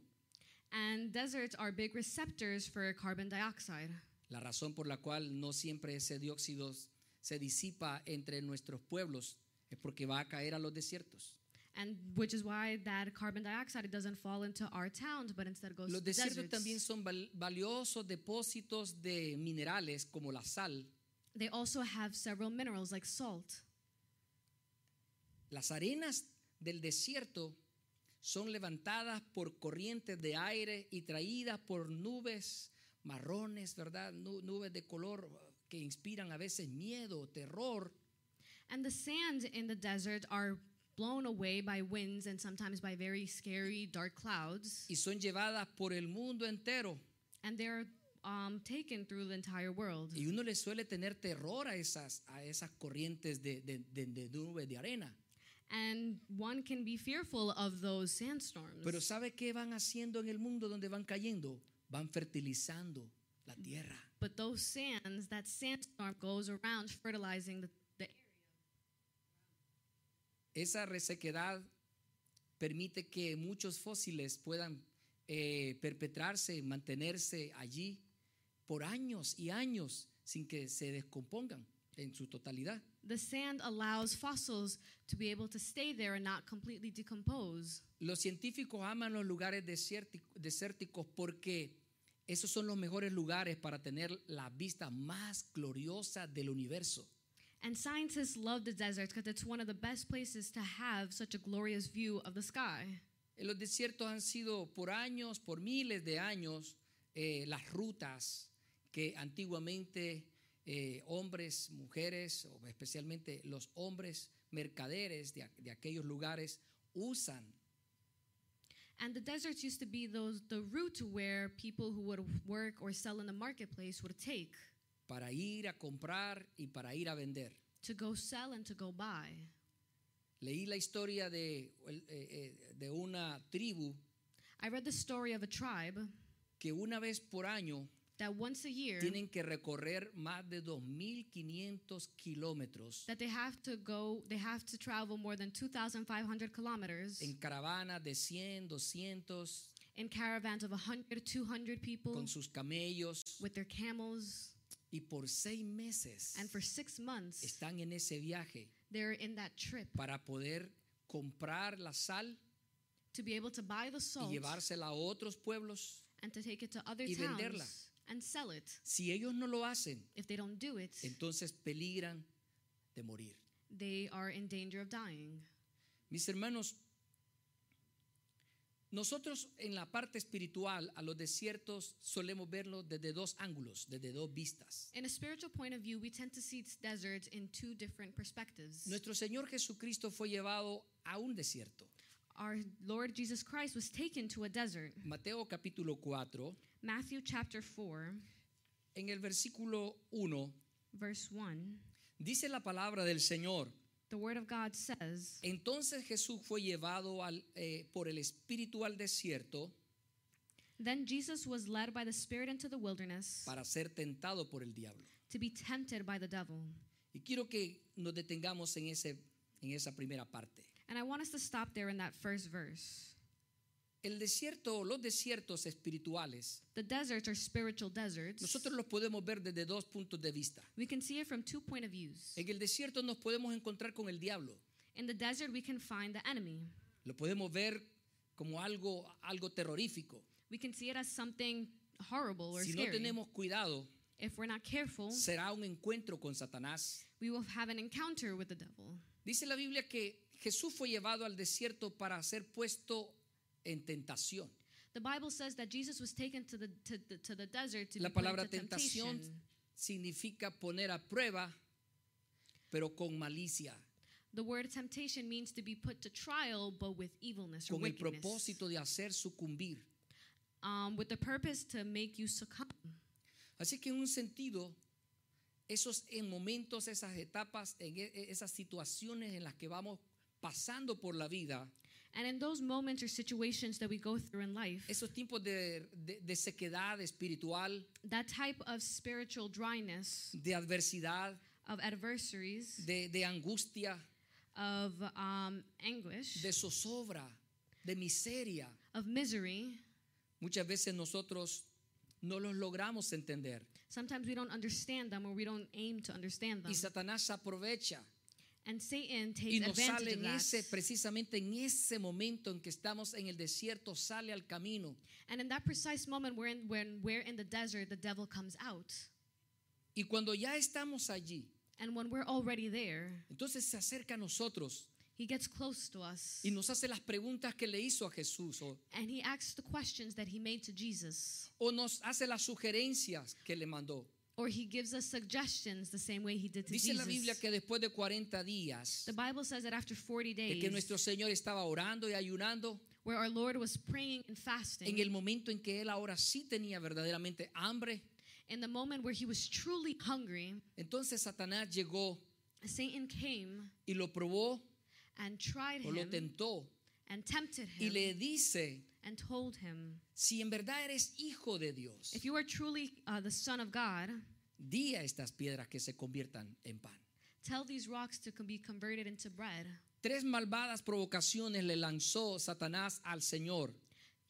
And deserts are big receptors for carbon dioxide.
la razón por la cual no siempre ese dióxido se disipa entre nuestros pueblos es porque va a caer a los desiertos.
And which is why that carbon dioxide doesn't fall into our towns, but instead goes
Los
to the
desiertos
deserts.
también son val- valiosos depósitos de minerales como la sal.
They also have several minerals like salt.
Las arenas del desierto son levantadas por corrientes de aire y traídas por nubes marrones, ¿verdad? Nu- Nubes de color que inspiran a veces miedo, terror,
And the sand in the desert are blown away by winds and sometimes by very scary dark clouds.
y son llevadas por el mundo entero.
And they're um, taken through the entire world.
Y uno le suele tener terror a esas, a esas corrientes de, de, de, de nubes de arena.
And one can be fearful of those sandstorms.
Pero ¿sabe qué van haciendo en el mundo donde van cayendo? Van fertilizando la tierra.
But those sands, that sandstorm goes around fertilizing the, the area.
Esa resequedad permite que muchos fósiles puedan eh, perpetrarse, mantenerse allí por años y años sin que se descompongan en su totalidad.
The sand allows fossils to be able to stay there and not completely decompose.
Los científicos aman los lugares desérti- desérticos porque esos son los mejores lugares para tener la vista más gloriosa del universo.
And scientists love the desert because it's one of the best places to have such a glorious view of the sky.
En los desiertos han sido por años, por miles de años, eh, las rutas que antiguamente eh, hombres, mujeres, o especialmente los hombres mercaderes de, de aquellos lugares usan
And the deserts used to be those the route where people who would work or sell in the marketplace would take
para ir a comprar y para ir a vender.
to go sell and to go buy.
Leí la historia de, eh, eh, de una tribu
I read the story of a tribe
que una vez por año
that once a year
tienen que recorrer más de 2.500 kilómetros
that they have to go they have to travel more than 2500 kilometers
en caravanas de 100, 200,
in caravans of 100 200 people
con sus camellos
with their camels
y por seis meses
and for 6 months
están en ese viaje
they're in that trip
para poder comprar la sal
to be able to buy the
y
salt
llevársela a otros pueblos.
and to take it to other
y
towns
venderla.
And sell it
Si ellos no lo hacen,
if they don't do it
entonces peligran de morir.
they are in danger of dying
Mis hermanos, nosotros en la parte espiritual a los desiertos solemos verlos desde dos ángulos, desde dos vistas.
in a spiritual point of view we tend to see deserts in two different perspectives
Nuestro Señor Jesucristo fue llevado a un desierto.
our lord jesus christ was taken to a desert
Mateo capítulo 4,
matthew chapter 4
en el versículo 1,
verse 1
dice la palabra del Señor.
the word of god says
Entonces Jesús fue llevado al, eh, por el Espíritu al desierto
Then Jesus was led by the Spirit into the wilderness
para ser tentado por el diablo.
to be tempted by the devil.
Y quiero que nos detengamos en, ese, en esa primera parte.
And I want us to stop there in that first verse.
El desierto, los desiertos espirituales,
The deserts are spiritual deserts.
nosotros los podemos ver desde dos puntos de vista.
We can see it from two point of views.
En el desierto nos podemos encontrar con el diablo.
In the desert, we can find the enemy.
Lo podemos ver como algo, algo terrorífico.
We can see it as something horrible or
Si no
scary.
tenemos cuidado,
if we're not careful,
será un encuentro con Satanás.
we will have an encounter with the devil.
Dice la Biblia que Jesús fue llevado al desierto para ser puesto en tentación.
The Bible says that Jesus was taken to the to the, to the desert to
La palabra tentación
temptation.
significa poner a prueba, pero con malicia,
The word temptation means to be put to trial, but with evilness or
con el
wickedness.
propósito de hacer sucumbir.
um, with the purpose to make you succumb.
Así que en un sentido, esos en momentos, esas etapas, en e- esas situaciones en las que vamos pasando por la vida,
And in those moments or situations that we go through in life,
esos tiempos de, de- de sequedad espiritual,
that type of spiritual dryness,
de adversidad,
of adversaries,
de, de angustia,
of um, anguish,
de zozobra, de miseria,
of misery,
muchas veces nosotros no los logramos entender.
sometimes we don't understand them or we don't aim to understand them.
Y Satanás aprovecha
And Satan
y
takes
nos sale en ese, precisamente en ese momento en que estamos en el desierto, sale al camino
And in that precise moment when, when we're in the desert, the devil comes out.
Y cuando ya estamos allí,
And when we're already there,
entonces se acerca a nosotros
he gets close to us.
y nos hace las preguntas que le hizo a Jesús o,
And he asks the questions that he made to Jesus.
o nos hace las sugerencias que le mandó.
Or he gives us suggestions the same way he did to
Dice la Biblia
Jesus.
que después de 40 días,
The Bible says that after 40
de
days,
que nuestro Señor estaba orando y ayunando,
where our Lord was praying and fasting,
en el momento en que él ahora sí tenía verdaderamente hambre,
in the moment where he was truly hungry,
entonces Satanás llegó
Satan came
y lo probó
and tried
o lo
him
tentó
and tempted
y
him
le dice,
and told him,
si en verdad eres hijo de Dios,
If you are truly uh, the Son of God,
di a estas piedras que se conviertan en pan.
tell these rocks to be converted into bread.
Tres malvadas provocaciones le lanzó Satanás al Señor,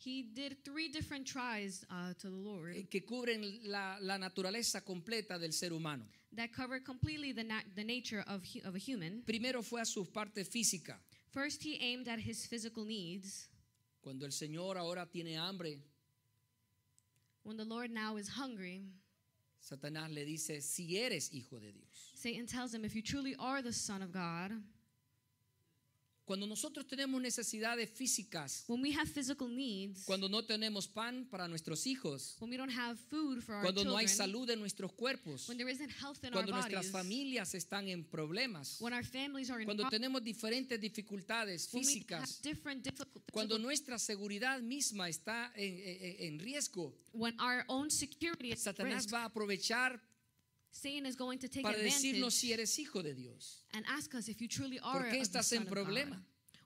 He did three different tries uh, to the Lord
eh, que cubren la, la naturaleza completa del ser humano.
that covered completely the, na- the nature of, of a human.
Primero fue a su parte física.
First, he aimed at his physical needs.
Cuando el Señor ahora tiene hambre,
When the Lord now is hungry,
Satanás le dice, si eres hijo de Dios.
Satan tells him, If you truly are the Son of God,
Cuando nosotros tenemos necesidades físicas,
when we have physical needs,
cuando no tenemos pan para nuestros hijos,
when we don't have food for our
cuando no hay
children,
salud en nuestros cuerpos,
when there isn't health in
cuando
our
nuestras
bodies,
familias están en problemas,
when our families are in
cuando
pro-
tenemos diferentes dificultades
when we have
físicas,
different difficult,
cuando nuestra seguridad misma está en, en- en riesgo,
when our own security is at
Satanás
risk,
va a aprovechar
Satan is going to take
para decirnos si eres hijo de Dios.
and ask us if you truly are
¿Por qué estás en problema?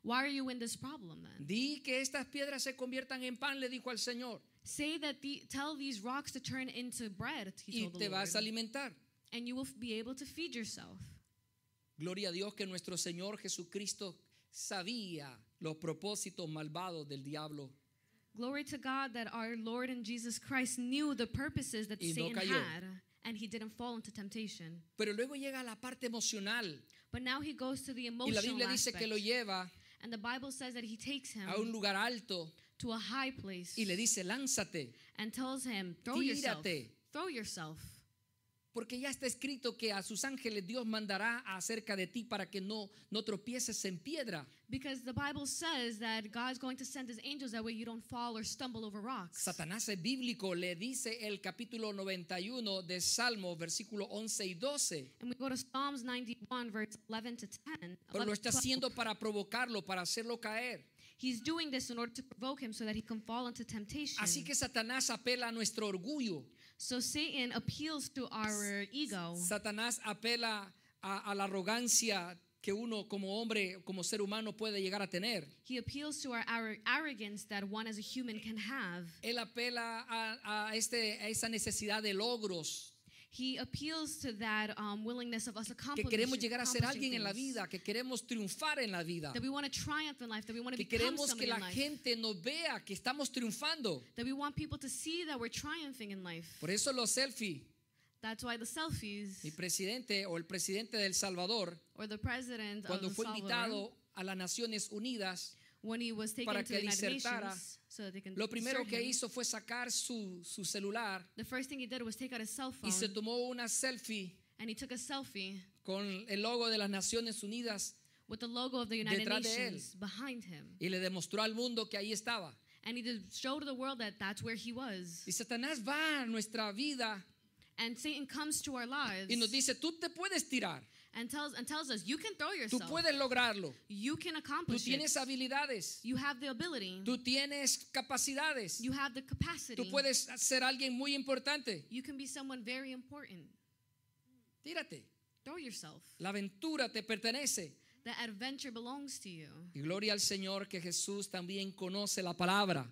Why are you in this problem then?
Di que estas piedras se conviertan en pan, le dijo al Señor,
Say that the tell these rocks to turn into bread, he
y
told the
te vas a
Lord,
alimentar.
and you will be able to feed yourself.
Gloria a Dios que nuestro Señor Jesucristo sabía los propósitos malvados del diablo
Glory to God that our Lord and Jesus Christ knew the purposes that
Y no
Satan
cayó.
had, and he didn't fall into temptation.
Pero luego llega a la parte emocional
But now he goes to the
y
emotional
la Biblia dice
aspect,
que lo lleva
and the Bible says that he takes him
a un lugar alto
to a high place
y le dice, lánzate,
and tells him, "Throw yourself,
Tírate.
throw yourself."
Porque ya está escrito que a sus ángeles Dios mandará acerca de ti para que no, no tropieces en piedra.
Because the Bible says that God's going to send his angels that way you don't fall or stumble over rocks.
Satanás es bíblico, le dice el capítulo 91 de Salmo, versículo 11 y 12.
And we go to Psalms 91, verse 11 to 10.
Pero lo
11
está
12.
haciendo para provocarlo, para hacerlo caer.
He's doing this in order to provoke him so that he can fall into temptation.
Así que Satanás apela a nuestro orgullo.
So Satan appeals to our ego.
Satanás apela a, a la arrogancia que uno como hombre, como ser humano puede llegar a tener.
He appeals to our, arrogance that one as a human can have.
Él apela a, a este, a esa necesidad de logros,
He appeals to that um, willingness of us
que
accomplishing,
queremos llegar a ser alguien en la vida, que queremos triunfar en la vida,
That we want to triumph in life, that we want to
que
become
queremos que la
in life.
gente nos vea que estamos triunfando.
That we want people to see that we're triumphing in life.
Por eso los selfies,
That's why the selfies
mi presidente o el presidente de El Salvador,
or the president
cuando
of
fue
Salvador,
invitado a las Naciones Unidas,
when he was taken
para
to
que
the United
disertara,
Nations so that they can
lo primero que
him,
hizo fue sacar su, su celular
the first thing he did was take out his cell phone
y se tomó una selfie
and he took a selfie
con el logo de las Naciones Unidas
with the logo of the United
Detrás de él.
Nations behind him.
y le demostró al mundo que ahí estaba.
And he showed the world that that's where he was.
Y Satanás va a nuestra vida
And Satan comes to our lives
y nos dice, tú te puedes tirar,
and tells and tells us, you can throw
tú
yourself.
puedes lograrlo,
You can
tú
accomplish
tienes
it.
habilidades,
You have the ability.
tú tienes capacidades,
You have the capacity.
tú puedes ser alguien muy importante.
You can be someone very important.
Tírate,
Throw yourself.
la aventura te pertenece.
The adventure belongs to you.
Y gloria al Señor que Jesús también conoce la palabra.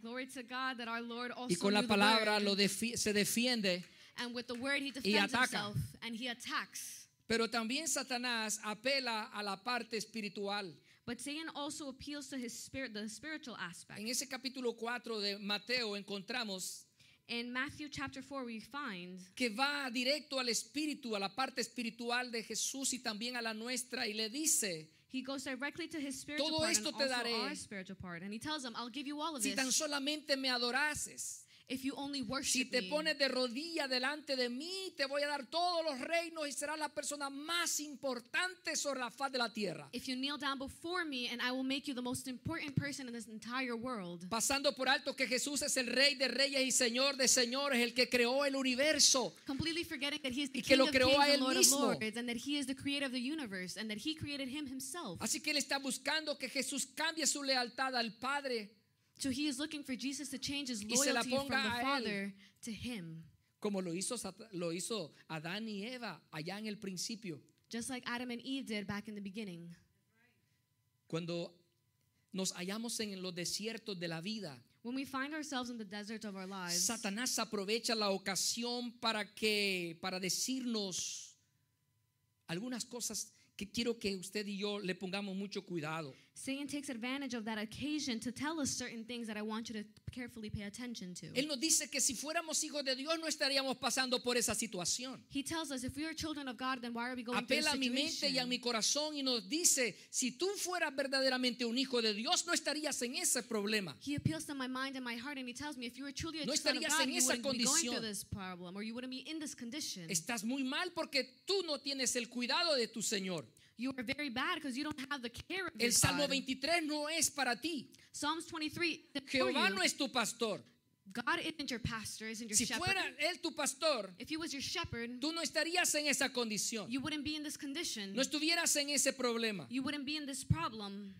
Glory to God that our Lord also
Y con la palabra
word.
lo defi- se defiende.
and with the word he defends
ataca.
himself and he attacks.
Pero también Satanás apela a la parte espiritual.
But Satan also appeals to his spirit, the spiritual aspect.
En ese capítulo 4 de Mateo encontramos
In Matthew chapter 4, we find
que va directo al espíritu, a la parte espiritual de Jesús y también a la nuestra y le dice,
he goes directly to his spiritual
Todo
part
esto
and
te
also
daré.
our spiritual part. And he tells him, I'll give you all of
si
this
tan solamente me adorases,
If you only
Si
worship
te
me,
pones de rodilla delante de mí, te voy a dar todos los reinos y serás la persona más importante sobre la faz de la tierra.
if you kneel down before me, and I will make you the most important person in this entire world.
Pasando por alto que Jesús es el rey de reyes y señor de señores, el que creó el universo.
Completely forgetting that he is the
Y que
King
lo
of
creó
kings
a él
Lord
mismo.
of lords, and that he is the creator of the universe, and that he created him himself.
Así que él está buscando que Jesús cambie su lealtad al Padre,
So he is looking for Jesus to change his
Y se la
loyalty from
ponga
the
a él.
Father to him.
como lo hizo, Sat- lo hizo Adán y Eva allá en el principio.
Just like Adam and Eve did back in the beginning.
Cuando nos hallamos en los desiertos de la vida,
When we find ourselves in the desert of our lives,
Satanás aprovecha la ocasión para que para decirnos algunas cosas que quiero que usted y yo le pongamos mucho cuidado.
Satan takes advantage of that occasion to tell us certain things that I want you to carefully pay attention to.
Él nos dice que si fuéramos hijos de Dios no estaríamos pasando por esa situación.
He tells us if we are children of God, then why are we going through
Apela a
this
mi mente y a mi corazón y nos dice, si tú fueras verdaderamente un hijo de Dios no estarías en ese problema.
He appeals to my mind and my heart, and he tells me if you were truly a
No
son of
estarías
God,
en
you
esa
wouldn't be going
condición.
through this problem, or you wouldn't be in this condition.
Estás muy mal porque tú no tienes el cuidado de tu Señor.
You are very bad because you don't have the care of
El Salmo
God.
23 no es para ti.
Psalms 23. for
Jehová no es tu pastor.
God isn't your pastor, isn't your
Si
shepherd.
fuera Él tu pastor,
if he was your shepherd,
tú no estarías en esa condición.
you wouldn't be in this condition.
No estuvieras en ese problema.
you wouldn't be in this problem.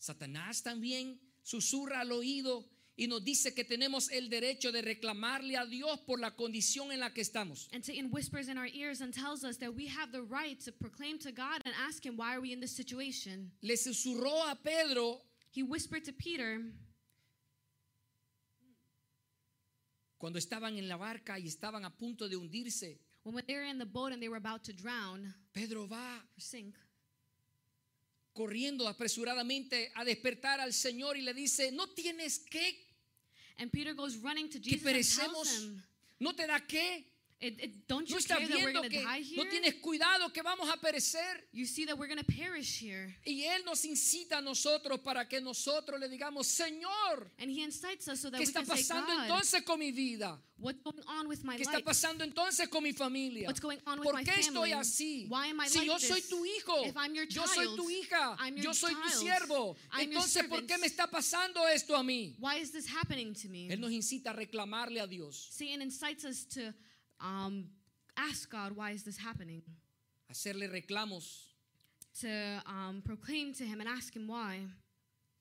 Satanás también susurra al oído y nos dice que tenemos el derecho de reclamarle a Dios por la condición en la que estamos.
And Satan whispers in our ears and tells us that we have the right to proclaim to God and ask him, why are we in this situation?
Le susurró a Pedro
He whispered to Peter
cuando estaban en la barca y estaban a punto de hundirse.
when they were in the boat and they were about to drown
Pedro va
sink.
corriendo apresuradamente a despertar al Señor y le dice, no tienes que,
And Peter goes running to
que
Jesus and tells
perecemos.
him,
No te da.
It, it, don't
No
you
estás
care that we're
viendo que
die here?
no tienes cuidado que vamos a perecer.
you see that we're going to perish here.
Y Él nos incita a nosotros para que nosotros le digamos, Señor,
And he incites us so that
¿qué
we
está
can say,
pasando
God,
entonces con mi vida?
what's going on with my
¿Qué está
life?
pasando entonces con mi familia?
What's going on with
¿Por
my
qué estoy
family?
así?
Why am I
Si
like
yo soy
this?
tu hijo,
If I'm your
yo soy
child,
tu hija,
I'm your
yo soy tu
child,
siervo.
I'm your
Entonces, ¿por qué
servant.
me está pasando esto a mí?
Why is this happening to me?
Él nos incita a reclamarle a Dios,
Satan incites us to um, ask God, why is this happening?
hacerle reclamos.
To um, proclaim to him and ask him why.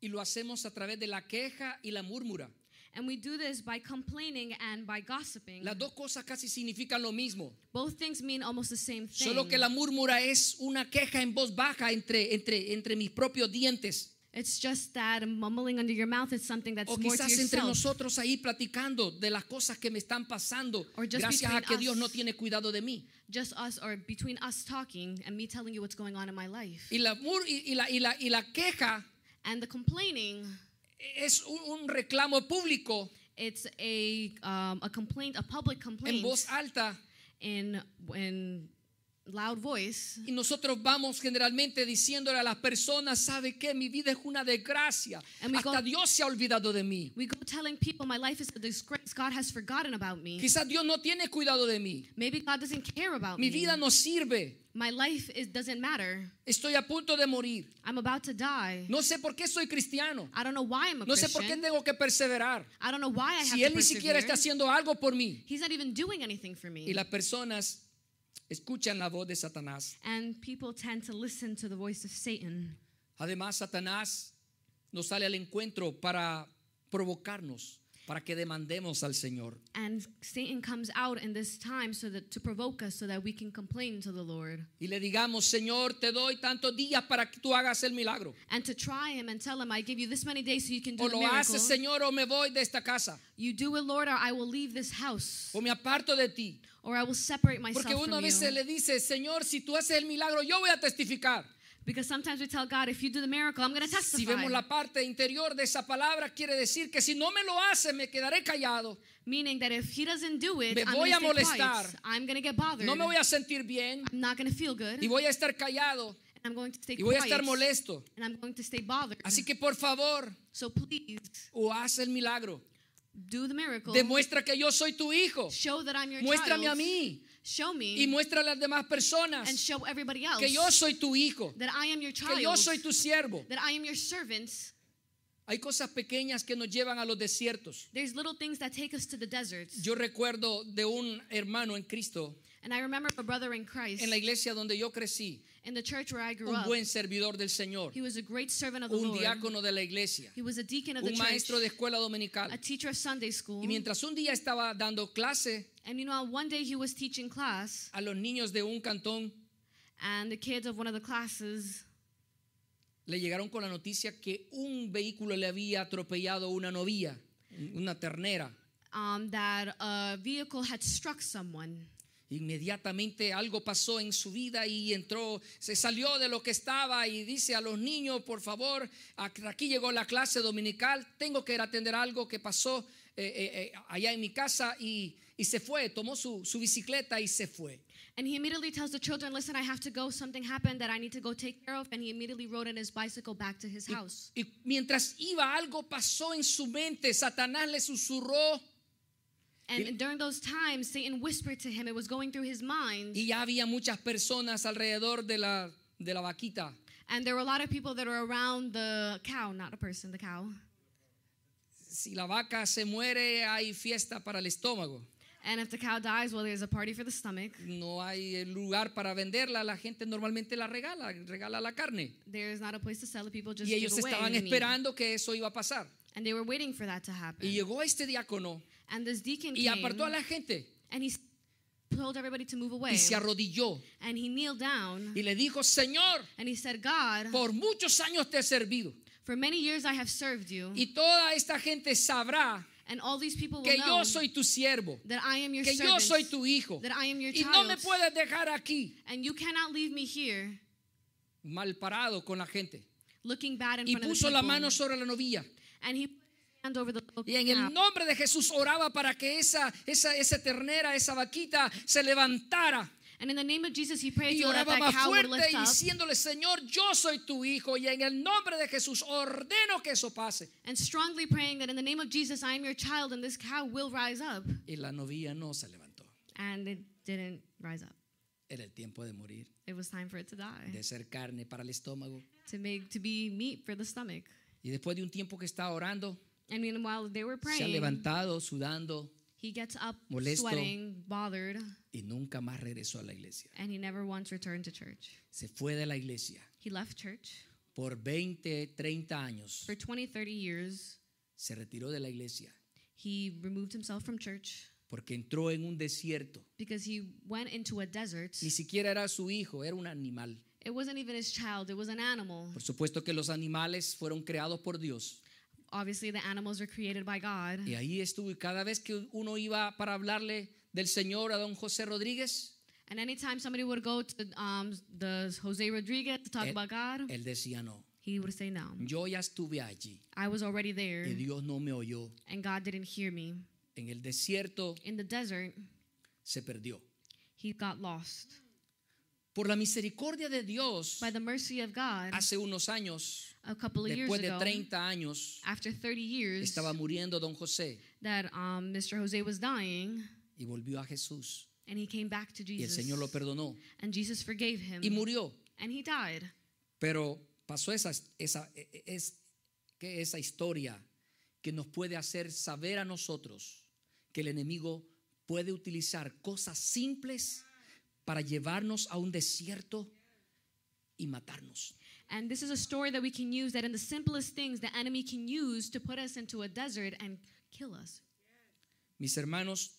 Y lo hacemos a través de la queja y la murmura.
And we do this by complaining and by gossiping.
Las dos cosas casi significan lo mismo.
Both things mean almost the same thing.
Solo que la murmura es una queja en voz baja entre, entre, entre mis propios dientes.
It's just that mumbling under your mouth is something that's
O
more to
quizás entre
yourself.
nosotros ahí platicando de las cosas que me están pasando.
Or just
Gracias a
between
que Dios
us.
no tiene cuidado de mí.
Just us or between us talking and me telling you what's going on in my life.
Y la, mur- y, y la, y, la, y la queja
And the complaining,
es un, un reclamo público
it's a um, a complaint, a public
en
complaint
voz alta.
in in loud voice.
Y nosotros vamos generalmente diciéndole a las personas, ¿sabe qué? Mi vida es una desgracia.
And
Hasta
go-
Dios se ha olvidado de mí.
We go telling people my life is a disgrace. God has forgotten about me.
Quizás Dios no tiene cuidado de mí.
Maybe God doesn't care about
Mi
me.
vida no sirve.
My life is, doesn't matter.
Estoy a punto de morir.
I'm about to die.
No sé por qué soy cristiano.
I don't know why I'm a
No sé por qué
Christian.
tengo que perseverar.
I don't know why I have
Si
to
Él ni siquiera está haciendo algo por mí.
He's not even doing anything for me.
Y las personas escuchan la voz de Satanás.
And people tend to listen to the voice of Satan.
Además, Satanás nos sale al encuentro para provocarnos, para que demandemos al Señor.
And Satan comes out in this time so that to provoke us so that we can complain to the Lord.
Y le digamos, Señor, te doy tantos días para que tú hagas el milagro.
And to try him and tell him, I give you this many days so you can do
O
the
lo
miracle.
haces, Señor, o me voy de esta casa.
You do it, Lord, or I will leave this house.
O me aparto de ti.
Or I will separate myself
Porque uno a
from
veces
you.
le dice, Señor, si tú haces el milagro, yo voy a testificar.
Because sometimes we tell God, if you do the miracle, I'm going to testify.
Si vemos la parte interior de esa palabra, quiere decir que si no me lo hace, me quedaré callado.
Meaning that if he doesn't do it,
Me
I'm
voy a molestar.
quiet. I'm going to get bothered.
No me voy a sentir bien
I'm not going to feel good.
y voy a estar callado
and I'm going to stay
y voy a estar molesto.
And I'm going to stay bothered.
Así que por favor,
so please,
o haz el milagro
Do the miracle.
Demuestra que yo soy tu hijo.
Show that I'm your
Muéstrame a
child.
mí
Show me.
y muestra a las demás personas
and show everybody else
que yo soy tu hijo,
that I am your child.
que yo soy tu siervo.
that I am your servant.
Hay cosas pequeñas que nos llevan a los desiertos.
There's little things that take us to the deserts.
Yo recuerdo de un hermano en Cristo
and I remember a brother in Christ
en la iglesia donde yo crecí,
in the church where I grew
un
up.
buen servidor del Señor,
He was a great servant of the
un
Lord.
diácono de la iglesia,
He was a deacon of the
un
church.
maestro de escuela dominical.
a teacher of Sunday school.
Y mientras un día estaba dando clase
and you know, one day he was teaching class,
a los niños de un cantón,
and the kids of one of the classes
le llegaron con la noticia que un vehículo le había atropellado una novilla, una ternera.
um, that a vehicle had struck someone.
Inmediatamente algo pasó en su vida y entró, se salió de lo que estaba y dice a los niños, por favor, aquí llegó la clase dominical, tengo que ir a atender algo que pasó eh, eh, eh, allá en mi casa y, y se fue, tomó su, su bicicleta y se fue.
And he immediately tells the children, Listen, I have to go. Something happened that I need to go take care of. And he immediately rode in his bicycle back to his house.
Y mientras iba algo pasó en su mente, Satanás le susurró
And during those times, Satan whispered to him, it was going through his mind.
y ya había muchas personas alrededor de la, de la vaquita.
And there were a lot of people that were around the cow, not a person, the cow.
Si la vaca se muere, hay fiesta para el estómago.
And if the cow dies, well, there's a party for the stomach.
No hay lugar para venderla, la gente normalmente la regala, regala la carne.
There's not a place to sell it. People just
Y
give
ellos
away
estaban esperando que eso iba a pasar.
And they were waiting for that to happen.
Y llegó este diácono
And this deacon
y
came,
apartó a la gente.
and he told everybody to move away.
y se arrodilló.
And he kneeled down,
y le dijo, Señor,
and he said, God,
por muchos años te he servido.
for many years I have served you,
y toda esta gente sabrá
and all these people will
que
know
yo soy tu siervo,
that I am your
que yo
servant,
soy tu hijo.
that I am your
y no me puedes dejar aquí
and you cannot leave me here
mal parado con la gente.
looking bad in
Y
front of
puso
the
la mano sobre la novilla.
and he
Y en el nombre de Jesús oraba para que esa, esa, esa ternera, esa vaquita se levantara.
And in the name of Jesus, he prayed
Y oraba más fuerte diciéndole, Señor, yo soy tu hijo. Y en el nombre de Jesús ordeno que eso pase.
and strongly praying that in the name of Jesus, I am your child, and this cow will rise up.
Y la novilla no se levantó.
And it didn't rise up.
Era el tiempo de morir,
It was time for it to die,
de ser carne para el estómago.
to make to be meat for the stomach.
Y después de un tiempo que estaba orando,
And meanwhile, they were
se ha
praying.
levantado sudando
He gets up,
Molesto.
sweating, bothered,
y nunca más regresó a la iglesia.
and he never once returned to church.
Se fue de la iglesia.
He left church
Por 20, 30 años
for 20, 30 years.
se retiró de la iglesia
He removed himself from church
porque entró en un desierto.
because he went into a desert.
Ni siquiera era su hijo, era un animal.
It wasn't even his child, it was an animal.
Por supuesto que los animales fueron creados por Dios.
Obviously, the animals were created by God.
Y ahí estuvo. Y cada vez que uno iba para hablarle del Señor a don José Rodríguez,
And anytime somebody would go to um, the Jose Rodriguez to talk
él,
about God,
él decía no.
he would say no.
Yo ya estuve allí
I was already there,
y Dios no me oyó.
and God didn't hear me.
En el desierto
In the desert,
se perdió.
he got lost.
Por la misericordia de Dios,
By the mercy of God,
hace unos años,
a couple of years
después de
ago,
30 años,
after 30 years,
estaba muriendo don José
that um, Mr. Jose was dying,
y volvió a Jesús.
and he came back to
Y el
Jesus.
Señor lo perdonó
and Jesus forgave him,
y murió.
and he died.
Pero pasó esa, esa, es, que esa historia que nos puede hacer saber a nosotros que el enemigo puede utilizar cosas simples para llevarnos a un desierto y matarnos.
And this is a story that we can use that in the simplest things the enemy can use to put us into a desert and kill us.
Mis hermanos,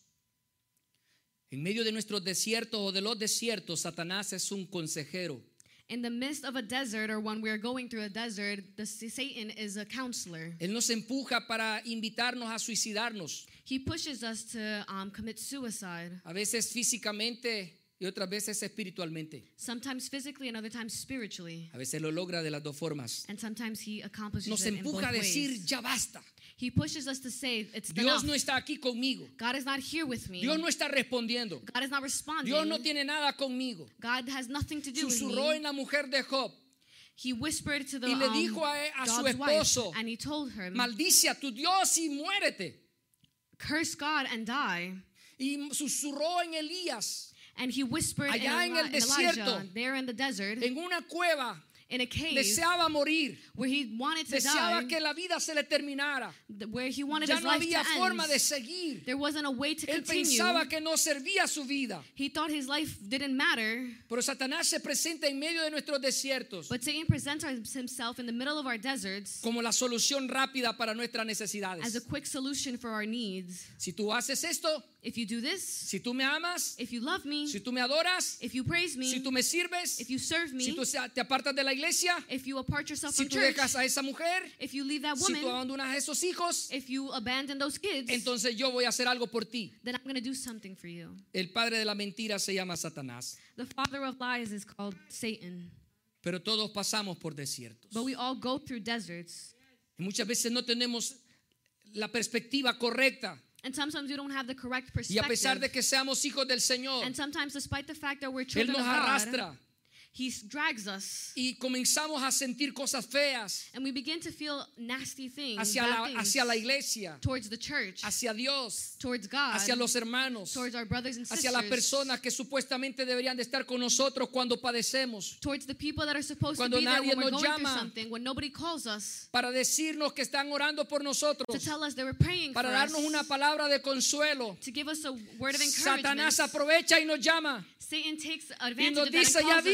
en medio de nuestros desiertos o de los desiertos, Satanás es un consejero.
In the midst of a desert or when we're going through a desert, the Satan is a counselor.
Él nos empuja para invitarnos a suicidarnos,
He pushes us to um, commit suicide,
a veces físicamente y otras veces espiritualmente.
sometimes physically and other times spiritually.
A veces lo logra de las dos formas.
And sometimes he accomplishes
Nos
it in both
empuja a decir,
ways.
ya basta.
He pushes us to say, it's
Dios
enough.
no está aquí conmigo.
God is not here with me.
Dios no está respondiendo.
God is not responding.
Dios no tiene nada conmigo.
God has nothing to do with me.
en la mujer de Job.
He whispered to the
Y le
um,
dijo a- a su esposo,
wife, and he told her,
Maldice a tu Dios y muérete.
curse God and die.
Y susurró en Elías,
And he whispered in,
Allá en el
in Elijah, there in the desert,
en una cueva,
in a cave,
deseaba morir,
where he wanted to
deseaba
die,
que la vida se le terminara.
where he wanted
Ya
his
no
life
había
to end.
de seguir.
There wasn't a way to
Él
continue.
pensaba que no servía su vida.
He thought his life didn't matter.
Pero Satanás se presenta en medio de nuestros desiertos
But Satan presents himself in the middle of our deserts
como la solución rápida para nuestras
as a quick solution for our needs.
Si tú haces esto,
If you do this,
si tú me amas,
if you love me,
si tú me adoras,
if you praise me,
si tú me sirves,
if you serve
si
me,
tú se- te apartas de la iglesia,
if you apart yourself
si
from
tú
church,
dejas a esa mujer,
if you leave that
si tú
woman,
abandonas a esos hijos,
if you abandon those kids,
entonces yo voy a hacer algo por ti.
then I'm going to do something for you.
El padre de la mentira se llama Satanás.
The father of lies is called Satan.
Pero todos pasamos por desiertos.
But we all go through deserts.
Y muchas veces no tenemos la perspectiva correcta.
And sometimes we don't have the correct
Y a pesar
perspective.
de que seamos hijos del Señor,
And sometimes, despite the fact that we're
Él
children
nos
of God,
arrastra
He drags us.
y comenzamos a sentir cosas feas
And we begin to feel nasty things,
hacia la,
things
hacia la iglesia,
towards the church,
hacia Dios,
towards God,
hacia los hermanos,
towards our brothers and
hacia
sisters,
las personas que supuestamente deberían de estar con nosotros cuando padecemos,
towards the people that are supposed
Cuando
to be there when we're
nos
going through
llama.
something, when nobody calls us
para decirnos que están orando por
to
nosotros,
tell us they were praying
para
for
darnos
us,
una palabra de consuelo.
to give us a word of encouragement.
Satanás aprovecha y nos llama
Satan takes
y
advantage
nos
of that
dice, ya
calls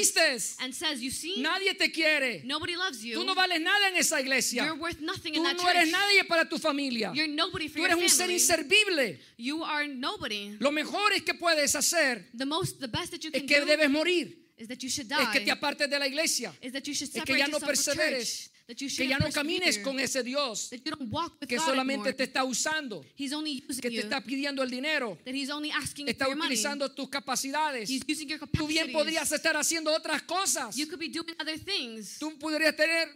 and says, you see,
nadie te quiere,
nobody loves you.
tú no vales nada en esa iglesia,
You're worth nothing
tú
in that
no eres
church.
nadie para tu familia,
You're nobody for
tú
your
eres un ser inservible.
You are nobody.
Lo mejor es que puedes hacer
The most, the best that you
es
can
que
do
debes morir,
is that you should
es que te apartes de la iglesia,
Is that you should
es que ya no perseveres,
church. That you
que ya no camines con ese Dios
That you don't walk with
que solamente te está usando,
He's only using
que te está pidiendo el dinero,
That he's only asking
está utilizando tus capacidades.
He's using your
Tú bien podrías estar haciendo otras cosas.
You could be doing other things.
Tú podrías tener,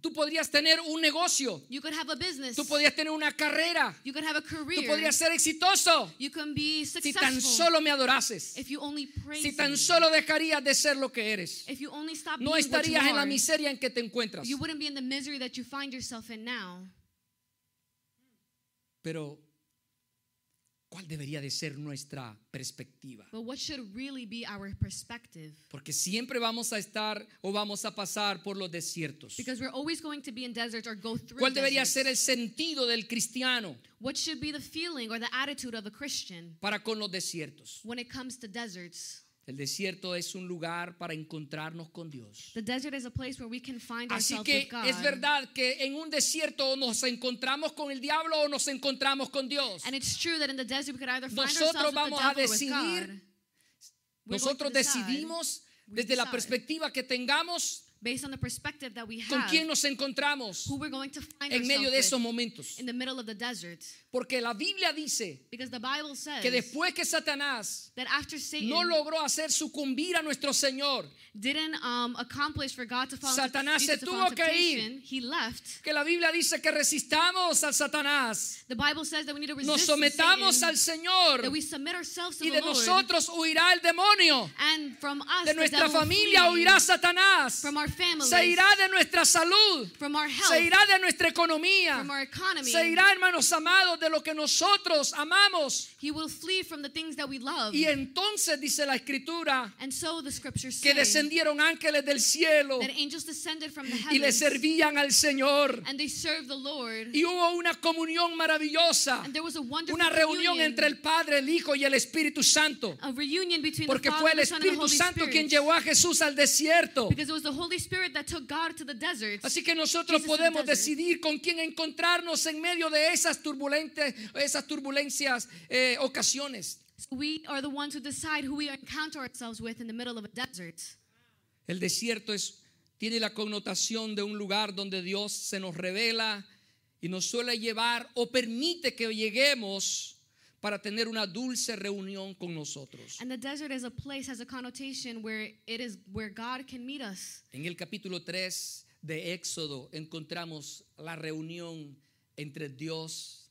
tú podrías tener un negocio.
You could have a business.
Tú podrías tener una carrera.
You could have a
Tú
career.
podrías ser exitoso
You can be
si tan solo me adorases.
if you only
Si tan solo dejarías de ser lo que eres.
If you only stop
No estarías en la miseria en que te encuentras.
you wouldn't be in the misery that you find yourself in now.
Pero, ¿cuál debería de ser nuestra perspectiva?
But what should really be our perspective?
Porque siempre vamos a estar o vamos a pasar por los desiertos.
Because we're always going to be in deserts or go through
¿Cuál debería
deserts.
ser el sentido del cristiano
What should be the feeling or the attitude of a Christian
para con los desiertos?
when it comes to deserts?
El desierto es un lugar para encontrarnos con Dios.
The desert is a place where we can find
Así que es verdad que en un desierto nos encontramos con el diablo o nos encontramos con Dios. Nosotros vamos a decidir, Nosotros decidimos desde la perspectiva que tengamos
based on the perspective that we
con
have
quién nos encontramos
who we're going to find
en medio de esos momentos.
in the middle of the desert.
Porque la Biblia dice
Because the Bible says
que después que Satanás
that after Satan
no logró hacer sucumbir a nuestro Señor,
didn't um, accomplish for God to fall into-
Satanás se tuvo que ir.
temptation, he left.
que la Biblia dice que resistamos al Satanás,
The Bible says that we need to
nos
resist
sometamos al Señor y
the
de
Lord,
nosotros huirá el demonio.
and from us
De nuestra familia huirá Satanás.
from our families,
Se irá de nuestra salud.
from our health,
Se irá de nuestra economía.
from our economy.
Se irá, hermanos amados, de lo que nosotros amamos.
He will flee from the things that we love.
Y entonces dice la escritura
And so the scriptures
que descendieron ángeles del cielo
that angels descended from the
y le
heavens
servían al Señor.
and they served the Lord.
Y hubo una comunión maravillosa.
And there was a wonderful
Una reunión
reunion,
entre el Padre, el Hijo y el Espíritu Santo.
a reunion between
Porque
the
fue
Father,
el
the Son, and the
Espíritu Santo
Spirit.
quien llevó a Jesús al desierto.
because it was the Holy Spirit that took God to the desert.
Así que nosotros
Jesus
podemos decidir con quién encontrarnos en medio de esas esas turbulencias eh, ocasiones.
So we are the ones who decide who we encounter ourselves with in the middle of a desert.
El desierto es, tiene la connotación de un lugar donde Dios se nos revela y nos suele llevar o permite que lleguemos para tener una dulce reunión con nosotros.
And the desert is a place has a connotation where it is where God can meet us.
En el capítulo 3 de Éxodo encontramos la reunión entre Dios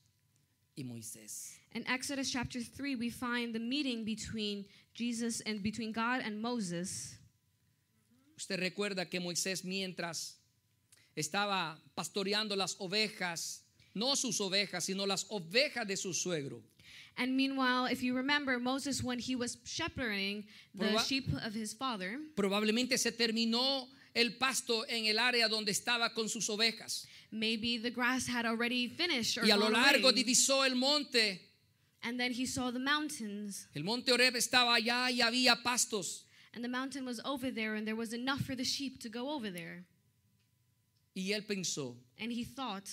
y Moisés.
In Exodus chapter 3, we find the meeting between Jesus and between God and Moses.
Usted recuerda que Moisés mientras estaba pastoreando las ovejas no sus ovejas, sino las ovejas de su suegro.
And meanwhile, if you remember, Moses, when he was shepherding the
Proba-
sheep of his father,
Probablemente se terminó el pasto en el área donde estaba con sus ovejas.
Maybe the grass had already finished or
Y a lo largo
away.
divisó el monte.
And then he saw the mountains,
El monte Oreb estaba allá y había pastos.
and the mountain was over there, and there was enough for the sheep to go over there.
Y él pensó,
And he thought,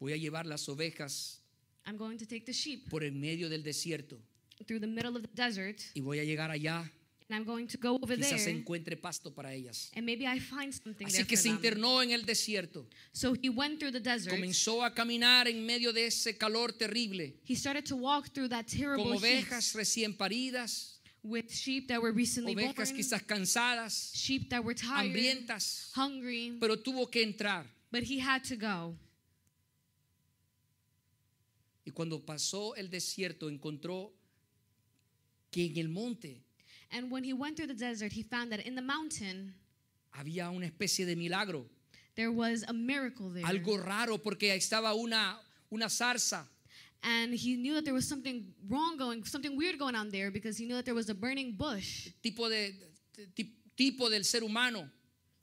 voy a llevar las ovejas
I'm going to take the sheep
por el medio del desierto
through the middle of the desert,
y voy a llegar allá.
And I'm going to go over
Quizás
there,
encuentre pasto para ellas.
and maybe I find something
Así
there
que
for
se
them.
internó en el desierto.
So he went through the desert.
Comenzó a caminar en medio de ese calor terrible.
He started to walk through that terrible
Con
heat
ovejas recién paridas,
with sheep that were recently born,
ovejas quizás cansadas,
sheep that were tired,
hambrientas,
hungry,
pero tuvo que entrar.
but he had to go.
Y cuando pasó el desierto encontró que en el monte
And when he went through the desert, he found that in the mountain
había una especie de milagro,
there was a miracle there.
algo raro porque estaba una, una zarza.
And he knew that there was something wrong going, something weird going on there because he knew that there was a burning bush.
tipo, de, ti- tipo del ser humano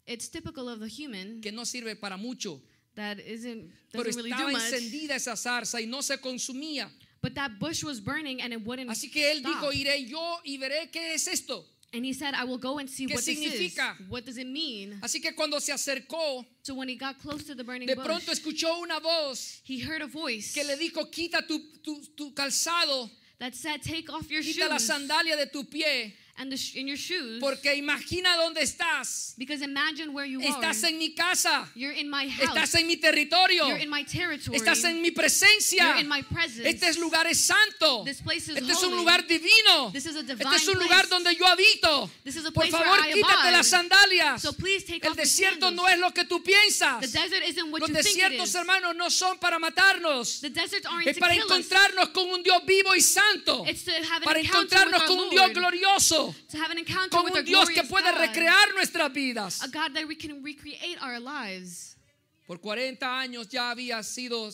It's typical of the human
que no sirve para mucho,
That isn't, doesn't really do
estaba
much.
encendida esa zarza y no se consumía.
But that bush was burning and it wouldn't
Así que él
stop.
dijo, iré yo y veré qué es esto.
And he said, I will go and see
¿Qué
what this
significa?
is. What does it mean?
Así que cuando se acercó,
So when he got close to the burning
de
bush,
pronto escuchó una voz
he heard a voice
que le dijo, quita tu, tu, tu calzado,
that said, Take off your
quita la
shoes
sandalia de tu pie,
and, the sh- and your shoes.
porque imagina dónde estás.
because imagine where you
Estás
are.
en mi casa,
You're in my house.
estás en mi territorio,
You're in my territory.
estás en mi presencia.
You're in my presence.
Este es lugar es santo.
This place is
Este es un
holy.
lugar divino.
This is a
Este
divine
es un lugar
place.
donde yo habito.
This is a
Por
place
favor,
where I
quítate las sandalias.
So please take
El
off
desierto
sandals.
no es lo que tú piensas.
The desert isn't what
Los
you think it
desiertos,
is.
hermanos, no son para matarnos.
The deserts aren't
Es
to
para
kill us.
encontrarnos con un Dios vivo y santo.
It's to have an
Para
encounter
encontrarnos
with
con
our
un Dios
Lord. To have an encounter
Con
with
un Dios que puede
God.
recrear nuestras vidas.
A God that we can recreate our lives.
Por 40 años ya había sido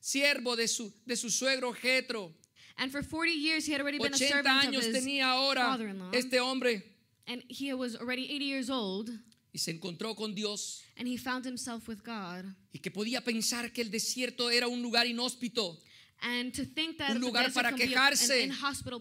siervo de su, de su suegro Jetro.
And for 40 years, he had already been a
80
servant of
años
his
tenía ahora este hombre
And he was already 80 years old.
y se encontró con Dios
And he found himself with God.
y que podía pensar que el desierto era un lugar inhóspito.
And to think that
Un lugar para quejarse.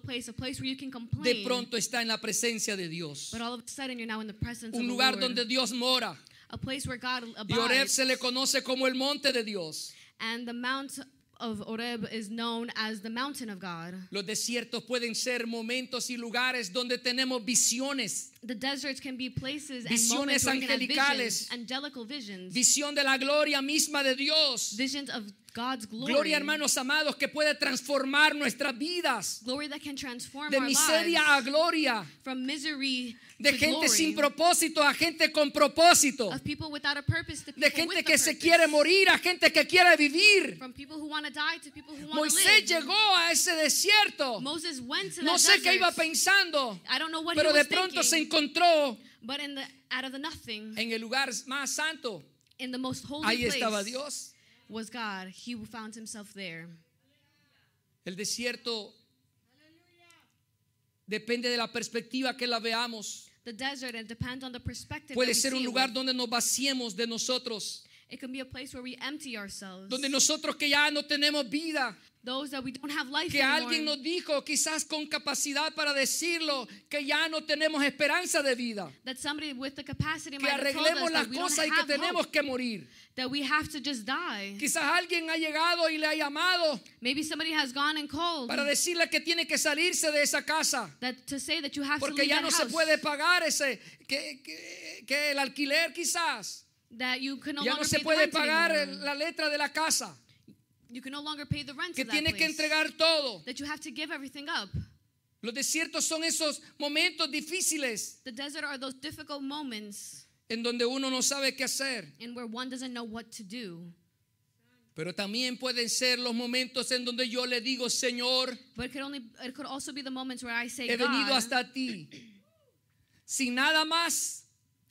place, a place where you can
De
complain.
pronto está en la presencia de Dios.
But all of a sudden, you're now in the presence
Un lugar donde Dios mora.
a place where God
Y Oreb se le conoce como el monte de Dios.
And the Mount of Oreb is known as the mountain of God.
Los desiertos pueden ser momentos y lugares donde tenemos visiones.
The deserts can be places and
Visiones
moments where we can have
angelicales.
visions, angelical visions,
Visión de la gloria misma de Dios.
visions of God's glory,
Gloria, hermanos amados, que puede transformar nuestras vidas.
glory that can transform
De
our
miseria a gloria.
from misery
De
to
gente
glory,
sin propósito a gente con propósito.
of people without a purpose to people
De
with
gente
a
que se quiere morir a gente que quiere vivir.
from people who want to die to people who want to
Moisés
live.
llegó a ese desierto.
Moses went to
No sé qué iba pensando,
I don't know what
pero
he
de
was
pronto se encontró
but in the out of the nothing,
en el lugar más santo.
in the most holy
Ahí
place,
estaba Dios.
Was God. He found himself there.
El desierto depende de la perspectiva que la veamos.
The desert, it depends on the perspective.
Puede ser un lugar donde nos vaciemos de nosotros,
It can be a place where we empty ourselves.
donde nosotros que ya no tenemos vida,
Those that we don't have life
que
anymore.
alguien nos dijo, quizás con capacidad para decirlo, que ya no tenemos esperanza de vida,
that somebody with the capacity
que arreglemos las cosas y que
have
tenemos que morir.
that we have to just die.
Quizás alguien ha llegado y le ha llamado
Maybe somebody has gone and called
para decirle que tiene que salirse de esa casa.
that to say that you have to
Porque
leave
ya
that
no se
house,
puede pagar ese, que, que- que el alquiler quizás.
that you can no
Ya no se
pay the
puede pagar
anymore.
la letra de la casa.
You can no longer pay the rent
Que
of that
tiene que
place.
entregar todo.
that you have to give everything up.
Los desiertos son esos momentos difíciles
The desert are those difficult moments
en donde uno no sabe qué hacer.
in where one doesn't know what to do.
Pero también pueden ser los momentos en donde yo le digo, Señor,
But it could only it could also be the moments where I say,
he venido
God,
hasta ti. Sin nada más,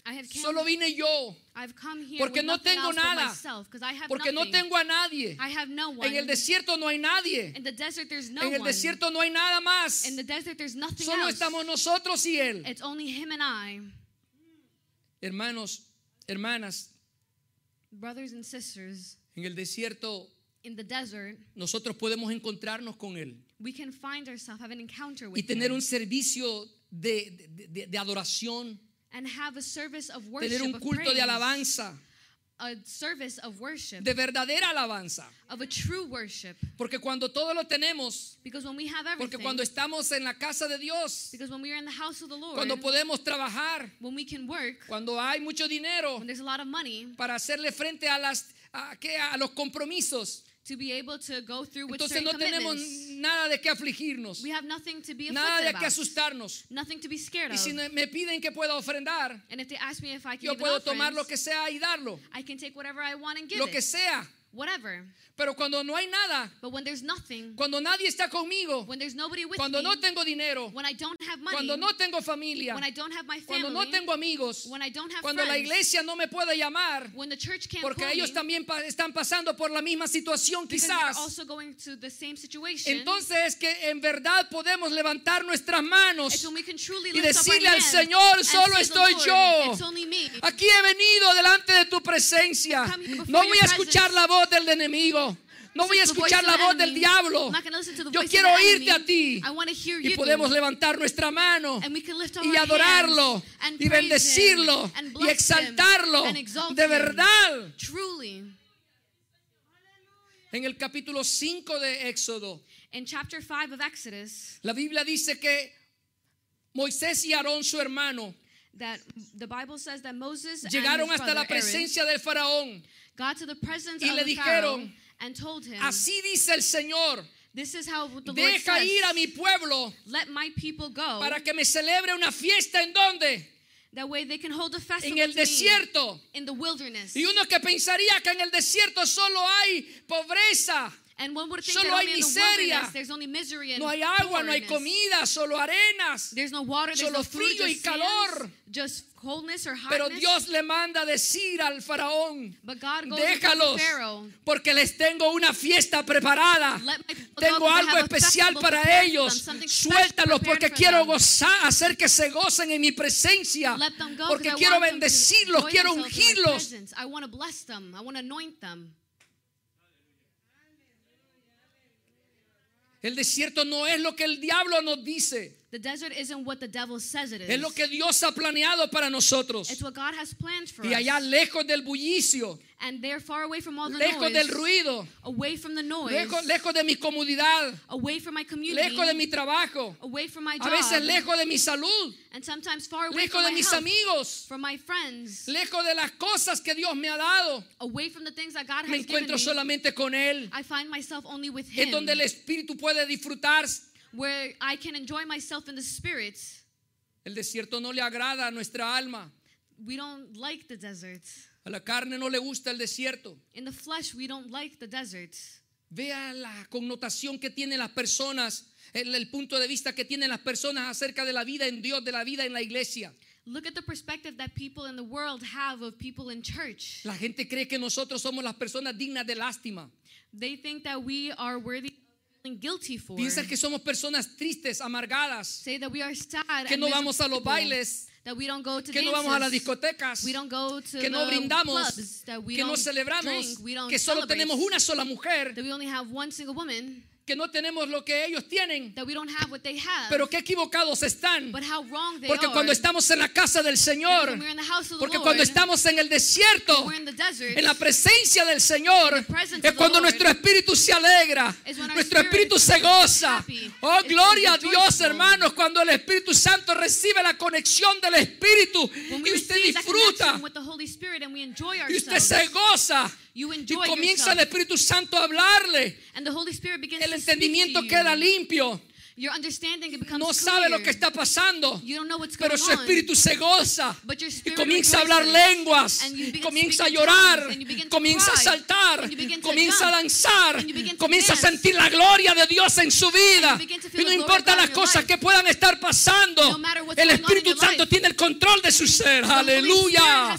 I have come,
Solo vine yo.
I've come here
Porque
with
no tengo nada.
myself, 'cause I have
Porque no
nothing.
tengo a nadie.
I have no one.
En el desierto no hay nadie.
In the desert, there's no
En el
one.
desierto no hay nada más.
In the desert, there's nothing
Solo
else.
estamos nosotros y Él.
It's only him and I.
Hermanos, hermanas,
Brothers and sisters,
en el desierto
in the desert,
nosotros podemos encontrarnos con Él
we can find ourselves, have an encounter with
y tener
him,
un servicio de, de- de- de adoración,
and have a service of worship,
tener un culto
praise,
de alabanza,
a service of worship,
de verdadera alabanza.
of a true worship.
Porque cuando todo lo tenemos,
Because when we have
porque
everything,
cuando estamos en la casa de Dios,
because when we are in the house of the Lord,
cuando podemos trabajar,
when we can work,
cuando hay mucho dinero
when there's a lot of money
para hacerle frente a las a, a los compromisos,
to be able to go through with
entonces no tenemos nada de qué afligirnos,
we have nothing to be
nada de qué asustarnos.
nothing to be scared
Y
of.
si me piden que pueda ofrendar,
and if they ask me if I can
yo puedo tomar lo que sea y darlo,
I can take whatever I want and give
lo que
it,
sea.
Whatever.
Pero cuando no hay nada,
But when there's nothing,
cuando nadie está conmigo,
when there's nobody with
cuando
me,
no tengo dinero,
when I don't have money,
cuando no tengo familia,
when I don't have my
cuando
family,
no tengo amigos,
when I don't have
cuando la
friends,
iglesia no me puede llamar,
when the church can't
porque
call
ellos
me,
también pa- están pasando por la misma situación quizás.
also going to the same situation,
Entonces es que en verdad podemos levantar nuestras manos
it's when we can truly
y
lift up our
decirle al Señor, solo estoy
Lord,
yo.
It's only me.
Aquí he venido delante de tu presencia. No voy a escuchar
presence.
la voz del enemigo. No voy a escuchar la voz del diablo. Yo quiero oírte a ti. Y podemos levantar nuestra mano y adorarlo y bendecirlo y exaltarlo de verdad.
Truly.
En el capítulo 5 de Éxodo,
In chapter 5 of Exodus,
la Biblia dice que Moisés y Aarón, su hermano,
that the Bible says that Moses
llegaron
and his
hasta la
Aaron
presencia del faraón.
got to the presence
Y
of
le
the Pharaoh
dijeron,
and told him,
Así dice el Señor,
This is how the Lord
deja
says,
ir a mi pueblo
let my people go,
para que me celebre una fiesta en donde?
that way they can hold a festival
En el desierto.
in the wilderness.
Y uno que pensaría que en el desierto solo hay pobreza,
and one would think
solo
that
hay
only in the
miseria.
wilderness there's only misery and
no hay agua, no hay comida, solo arenas.
There's no water, there's
Solo
no food,
frío y
just
calor.
just coldness or
Pero. Dios le manda decir al faraón,
but God goes and tells
déjalos,
Pharaoh,
porque les tengo una fiesta preparada. Tengo algo especial para ellos. Suéltalos porque quiero gozar, hacer que se gocen en mi presencia. Porque quiero bendecirlos, quiero ungirlos.
I want to bless them. I want to anoint them.
El desierto no es lo que el diablo nos dice.
The desert isn't what the devil says it is.
Es lo que Dios ha planeado para nosotros.
It's what God has planned for
Y allá
us.
lejos del bullicio,
And they're far away from all the
lejos
noise.
del ruido,
away from the noise.
lejos, lejos de mi comodidad,
away from my community.
lejos de mi trabajo,
away from my
a
job.
veces lejos de mi salud,
and sometimes far away
lejos
from
de
my
mis
health,
amigos,
from my friends.
lejos de las cosas que Dios me ha dado.
away from the things that God
Me
has given
encuentro
me.
solamente con Él.
I find myself only with
Es
Him.
donde el Espíritu puede disfrutar.
Where I can enjoy myself in the spirit.
El desierto no le agrada a nuestra alma.
We don't like the desert.
A la carne no le gusta el desierto.
In the flesh, we don't like the desert.
Vea la connotación que tienen las personas, el, el punto de vista que tienen las personas acerca de la vida en Dios, de la vida en la iglesia.
Look at the perspective that people in the world have of people in church.
La gente cree que nosotros somos las personas dignas de lástima.
They think that we are worthy for.
Piensan que somos personas tristes, amargadas,
Say that we are sad
que no vamos a los bailes,
that we don't go to
que no vamos a las discotecas,
we don't go to
que no
the
brindamos,
clubs, that we
que no celebramos,
drink, we don't
que solo
celebrate,
tenemos una sola mujer,
that we only have one single woman,
que no tenemos lo que ellos tienen.
that we don't have what they have.
Pero qué equivocados están.
but how wrong they
Porque
are.
cuando estamos en la casa del Señor,
when we're in the house of the
porque
Lord,
cuando estamos en el desierto,
we're in the desert,
en la presencia del Señor,
In the presence
es
of the
cuando
Lord,
nuestro espíritu se alegra, nuestro
spirit
espíritu se goza.
happy,
Oh,
is-
gloria a
is
Dios, hermanos, cuando el Espíritu Santo recibe la conexión del Espíritu y usted disfruta
connection with the Holy Spirit and we enjoy
y usted se goza
you
y
enjoy
comienza el
yourself,
Espíritu Santo a hablarle.
and the Holy Spirit begins
El
to speak to
entendimiento
you.
queda limpio.
Your understanding becomes
no sabe lo
clear.
que está pasando,
You don't know what's
pero
going
su
on.
espíritu se goza
But your
y comienza a hablar lenguas, comienza a llorar, comienza a saltar, comienza a danzar, comienza a sentir la gloria de Dios en su vida. Y no importa las cosas que puedan estar pasando,
No
el
on
Espíritu Santo tiene el control de su ser. Aleluya.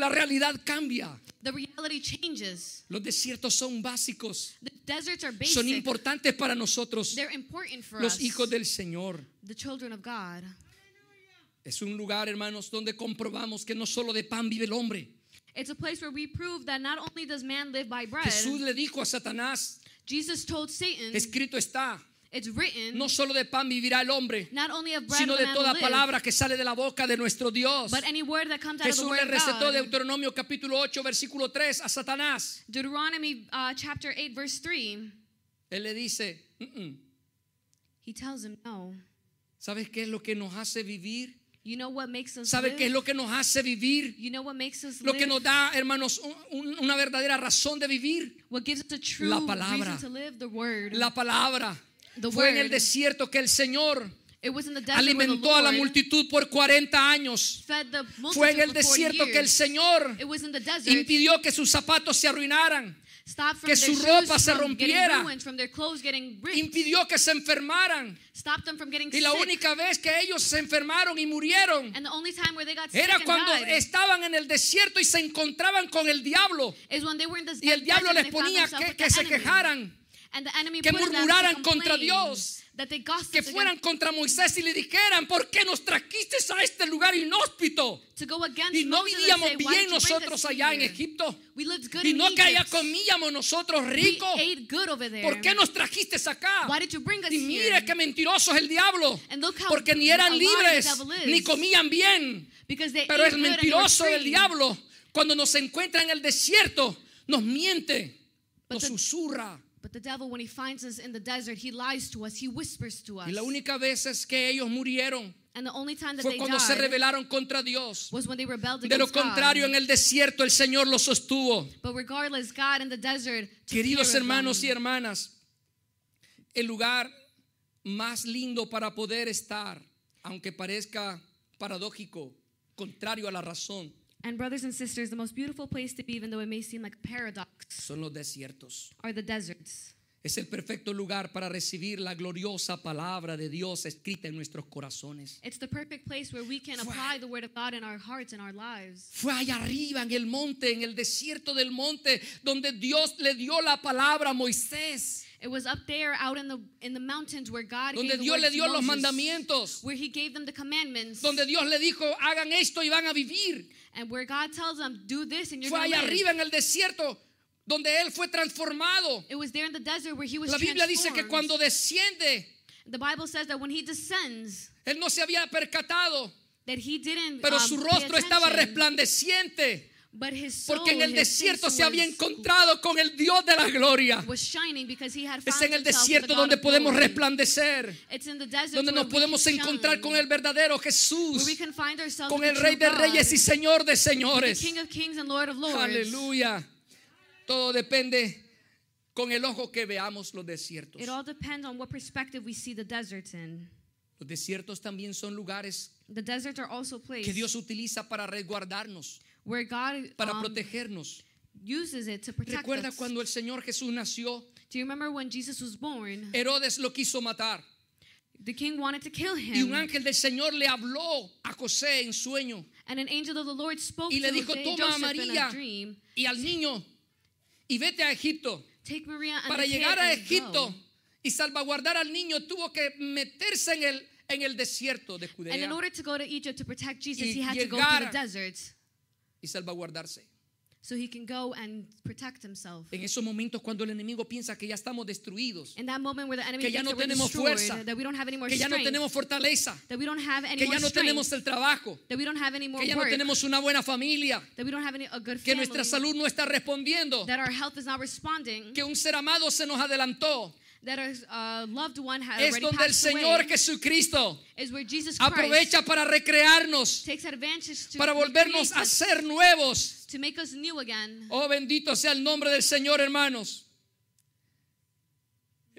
La realidad cambia.
The reality changes.
Los desiertos son básicos,
The deserts are basic.
son importantes para nosotros,
They're important for
los
us,
hijos del Señor.
the children of God.
Es un lugar, hermanos, donde comprobamos que no solo de pan vive el hombre.
It's a place where we prove that not only does man live by bread,
Jesús le dijo a Satanás,
Jesus told Satan,
escrito está,
written,
no solo de pan vivirá el hombre,
not only of bread
sino de toda
live,
palabra que sale de la boca de nuestro Dios.
but any word that comes out of the
Jesús le recetó. Deuteronomio capítulo 8, versículo 3 a Satanás.
Deuteronomy uh, chapter 8 verse 3,
Él le dice, "Mm, mm,
he tells him, no.
¿sabes qué es lo que nos hace vivir?
You know what makes us
¿Sabes
live?
qué es lo que nos hace vivir?
You know what makes us
Lo
live?
que nos da, hermanos, un- un- una verdadera razón de vivir.
what gives us a true
La palabra.
to live? The word.
La palabra.
The
Fue en el desierto que el Señor
it was in the
alimentó a la multitud por 40 años. Fue en el
for 40
desierto que el. Señor impidió que sus zapatos se arruinaran. Que su ropa se rompiera. Impidió que se enfermaran.
Stop them from getting
Y la única vez que ellos se enfermaron y murieron era
and
cuando estaban en el desierto y se encontraban con el diablo. Y el diablo les ponía que, que se quejaran, que murmuraran contra Dios,
that they gossiped
que fueran contra Moisés y le dijeran, ¿por qué nos trajiste a este lugar inhóspito?
to go against
Y no vivíamos
say, "Why
bien nosotros allá en? Egipto.
We lived good
Y no que allá comíamos nosotros rico.
We ate good over there.
¿Por qué nos trajiste acá?
Why did you bring us
Y mire qué mentiroso es el diablo. Porque ni eran libres, ni comían bien. Pero
were
mentiroso el
free.
diablo. Cuando nos encuentra en el desierto, nos miente, nos susurra.
But the devil, when he finds us in the desert, he lies to us. He whispers to us.
Y la única vez es que ellos murieron
and the only time that
fue
they
cuando se rebelaron contra Dios.
was when they rebelled
De lo
against God.
contrario, en el desierto el Señor los sostuvo.
But regardless, God in the desert
Queridos hermanos y hermanas, el lugar más lindo para poder estar, aunque parezca paradójico, contrario a la razón,
And brothers and sisters, the most beautiful place to be, even though it may seem like a paradox,
son los desiertos.
are the deserts.
Es el perfecto lugar para recibir la gloriosa palabra de Dios escrita en nuestros corazones.
It's the perfect place where we can
Fue-
apply the word of God in our hearts and our lives.
Fue allá arriba en el monte, en el desierto del monte, donde Dios le dio la palabra a Moisés,
It was up there out in the in the mountains where God
donde
gave
Dios le dio los mandamientos,
where he gave them the commandments,
donde Dios le dijo, hagan esto y van a vivir.
and where God tells them, do this and you're
Fue
going to
allá
live.
arriba en el desierto, donde él fue transformado.
It was there in the desert where he was
La Biblia dice que cuando desciende,
The Bible says that when he descends,
él no se había percatado,
that he didn't
pero
um,
su rostro estaba resplandeciente, porque en el desierto se había encontrado con el Dios de la gloria. Es en el desierto donde podemos resplandecer,
It's in the desert
donde
where
nos
we
podemos encontrar con el verdadero Jesús, con
with
el
the
Rey de Reyes y Señor de señores.
King of Kings and Lord of Lords.
Aleluya. Todo depende con el ojo que veamos los desiertos.
It all depends on what perspective we see the deserts in.
Los desiertos también son lugares
The deserts are also
que Dios utiliza para resguardarnos,
where God
para
um,
protegernos.
uses it to protect
Recuerda
us.
cuando el Señor Jesús nació,
Do you remember when Jesus was born?
Herodes lo quiso matar
The king wanted to kill
y un
him.
ángel del Señor le habló a José en sueño
And an angel of the Lord spoke
y le
to
dijo,
Jose-
toma a María y al niño y vete a Egipto.
Take Maria and
Para llegar a Egipto y salvaguardar al niño tuvo que meterse en el, en el desierto de
And in
Judea
order to go to Egypt to protect Jesus, he had to go through the desert
y salvaguardarse.
so he can go and protect himself.
En esos momentos cuando el enemigo piensa que ya estamos destruidos,
In that moment where the enemy
Que ya no tenemos fuerza,
that we don't have any more
que ya no tenemos fortaleza,
that we don't have any
que
more
ya no
strength,
tenemos el trabajo,
that we don't have any more
que ya no tenemos una buena familia,
that we don't have any, a good
que
family,
nuestra salud no está respondiendo,
that our health is not responding,
que un ser amado se nos adelantó.
That our uh, loved one has
Es
already
donde el
passed
Señor
away,
Jesucristo
is where Jesus Christ
aprovecha para recrearnos,
takes advantage to
para volvernos a
us,
ser nuevos.
to make us new again.
Oh, bendito sea el nombre del Señor, hermanos.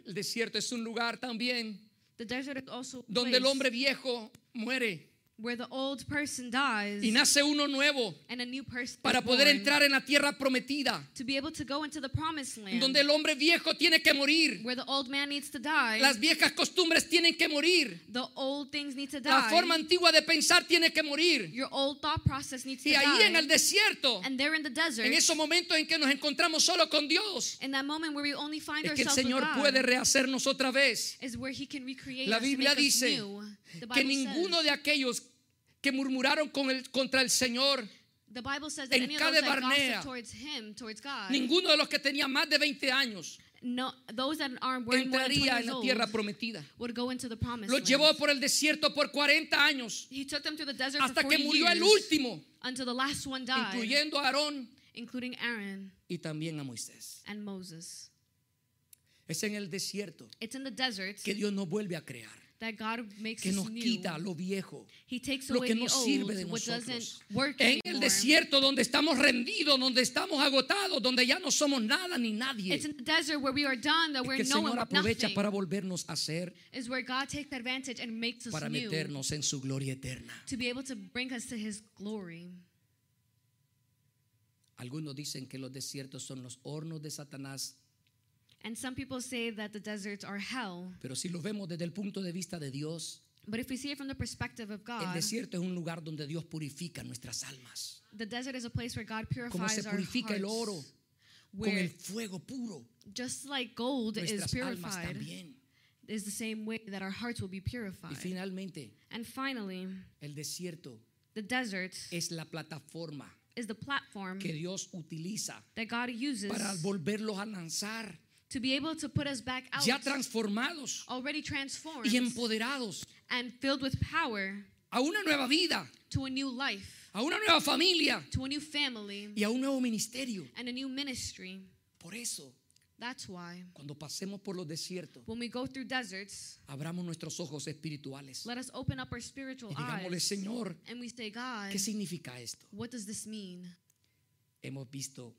El desierto es un lugar también
The desert is also a
donde el
place
hombre viejo muere
where the old person dies
y nace uno nuevo
and a new person
para poder
born
entrar en la tierra prometida,
to be able to go into the promised land
donde el hombre viejo tiene que morir,
where the old man needs to die.
las viejas costumbres tienen que morir,
the old things need to die.
la forma antigua de pensar tiene que morir.
Your old thought process needs
Y
to
ahí
die.
en el desierto,
and there in the desert,
en esos momentos en que nos encontramos solo con Dios,
in that moment where we only find
es que el
ourselves
Señor
God,
puede rehacernos otra vez.
is where He can recreate
La Biblia dice
new.
Que ninguno
says,
de aquellos que murmuraron con el- contra el Señor,
the Bible says that
en
any of those that
Cadebarnea,
gossip towards Him, towards God,
ninguno de los que tenía más de 20 años
no, those that are more than 20
entraría en la tierra prometida.
would go into the promised
Los llevó por el desierto por 40 años
He took them the desert
hasta que
40
murió el último,
until the last one died,
incluyendo a Aarón
including Aaron
y también a Moisés.
and Moses.
Es en el desierto
It's in the desert
que Dios nos vuelve a crear,
that God makes
que
us
nos
new.
quita lo viejo,
He takes
lo
away
que
the
no sirve de nosotros.
work
En el desierto donde estamos rendidos, donde estamos agotados, donde ya no somos nada ni nadie.
It's in the desert where we are done, that
Es
we're
que el Señor aprovecha para volvernos a hacer,
Is where God takes advantage and makes us
para
new
meternos en su gloria eterna.
to be able to bring us to His glory.
Algunos dicen que los desiertos son los hornos de Satanás,
And some people say that the deserts are hell,
pero si lo vemos desde el punto de vista de Dios,
but if we see it from the perspective of God, el
desierto es un lugar donde Dios purifica nuestras almas.
the desert is a place where God
Como se
purifies our
purifica el oro con el
where
fuego puro,
just like gold is
nuestras almas
purified,
también.
is the same way that our hearts will be
Y
purified.
finalmente,
And finally,
el desierto
the desert
es la plataforma
is the platform
que Dios utiliza
that God uses
para volverlos a lanzar,
to be able to put us back out
ya transformados
already transformed
y empoderados
and filled with power
a una nueva vida,
to a new life,
a una nueva familia
to a new family,
y a un nuevo ministerio.
and a new ministry.
Por eso,
That's why
cuando pasemos por los desiertos,
when we go through deserts,
abramos nuestros ojos espirituales
let us open up our spiritual
y digámosle,
eyes
Señor,
and we say, God,
¿qué significa esto?
what does this mean?
Hemos visto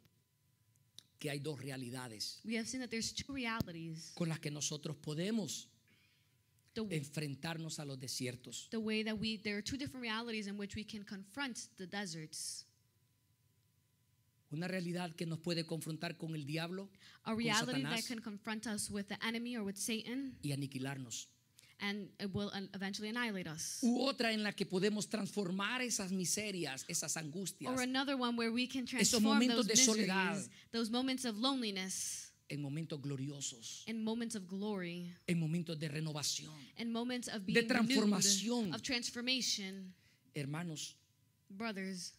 que hay dos realidades
We have seen that there's two realities.
con las que nosotros podemos
The,
enfrentarnos a los desiertos.
the way that we, there are two different realities in which we can confront the deserts.
Una realidad que nos puede confrontar con el diablo
A reality that
Satanás.
can confront us with the enemy or with Satan,
y aniquilarnos.
And it will eventually annihilate us.
U otra en la que podemos transformar esas miserias, esas angustias,
Or another one where we can transform
momentos
those
de soledad.
miseries, those moments of loneliness,
en momentos gloriosos,
in moments of glory,
en momentos de renovación.
in moments of
De
being
transformación.
renewed, of transformation.
Hermanos,
Brothers,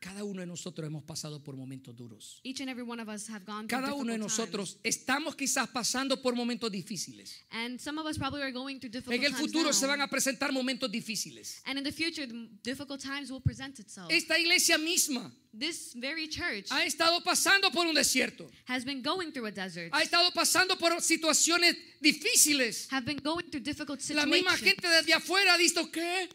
cada uno de nosotros hemos pasado por momentos duros.
each and every one of us have gone through
Cada uno de
difficult
nosotros
times.
estamos quizás pasando por momentos difíciles.
And some of us probably are going through difficult
En el
times
futuro
now.
se van a presentar momentos difíciles.
And in the future, the difficult times will present itself.
Esta iglesia misma
This very church
ha estado pasando por un desierto.
has been going through a desert,
Ha estado pasando por situaciones difíciles.
have been going through difficult
La misma
situations.
gente desde afuera ha visto que,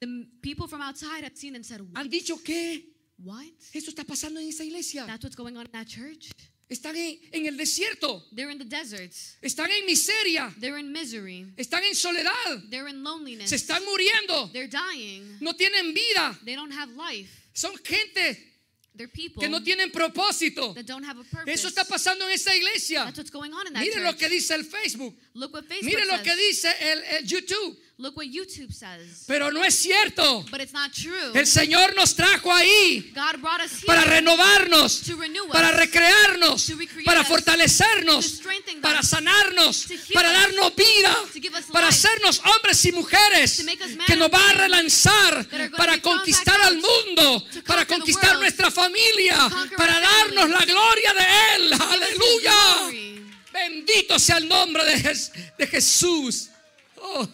The people from outside have seen and said,
han dicho que
What?
esto está pasando en esa iglesia.
That's what's going on in that church?
Están en, en el desierto,
They're in the deserts.
están en miseria,
They're in misery.
están en soledad,
They're in loneliness.
se están muriendo,
They're dying.
no tienen vida.
They don't have life.
Son gente
They're people
que no tienen propósito.
that don't have a purpose.
Eso está pasando en esa iglesia.
That's what's going on in that
Mire
church.
lo que dice el Facebook.
Look what Facebook
Mire lo
says.
que dice el, el YouTube.
Look what YouTube says.
Pero no es cierto.
But it's not true.
El Señor nos trajo ahí
God brought us here
para renovarnos,
to renew us,
para recrearnos,
to
para fortalecernos,
to
para sanarnos,
to
para darnos vida,
to give us
para hacernos hombres y mujeres
to make us
que nos va a relanzar, para conquistar al mundo,
to
para conquistar
world,
nuestra familia, para darnos la gloria de Él. Aleluya. Bendito sea el nombre de, de Jesús. Oh.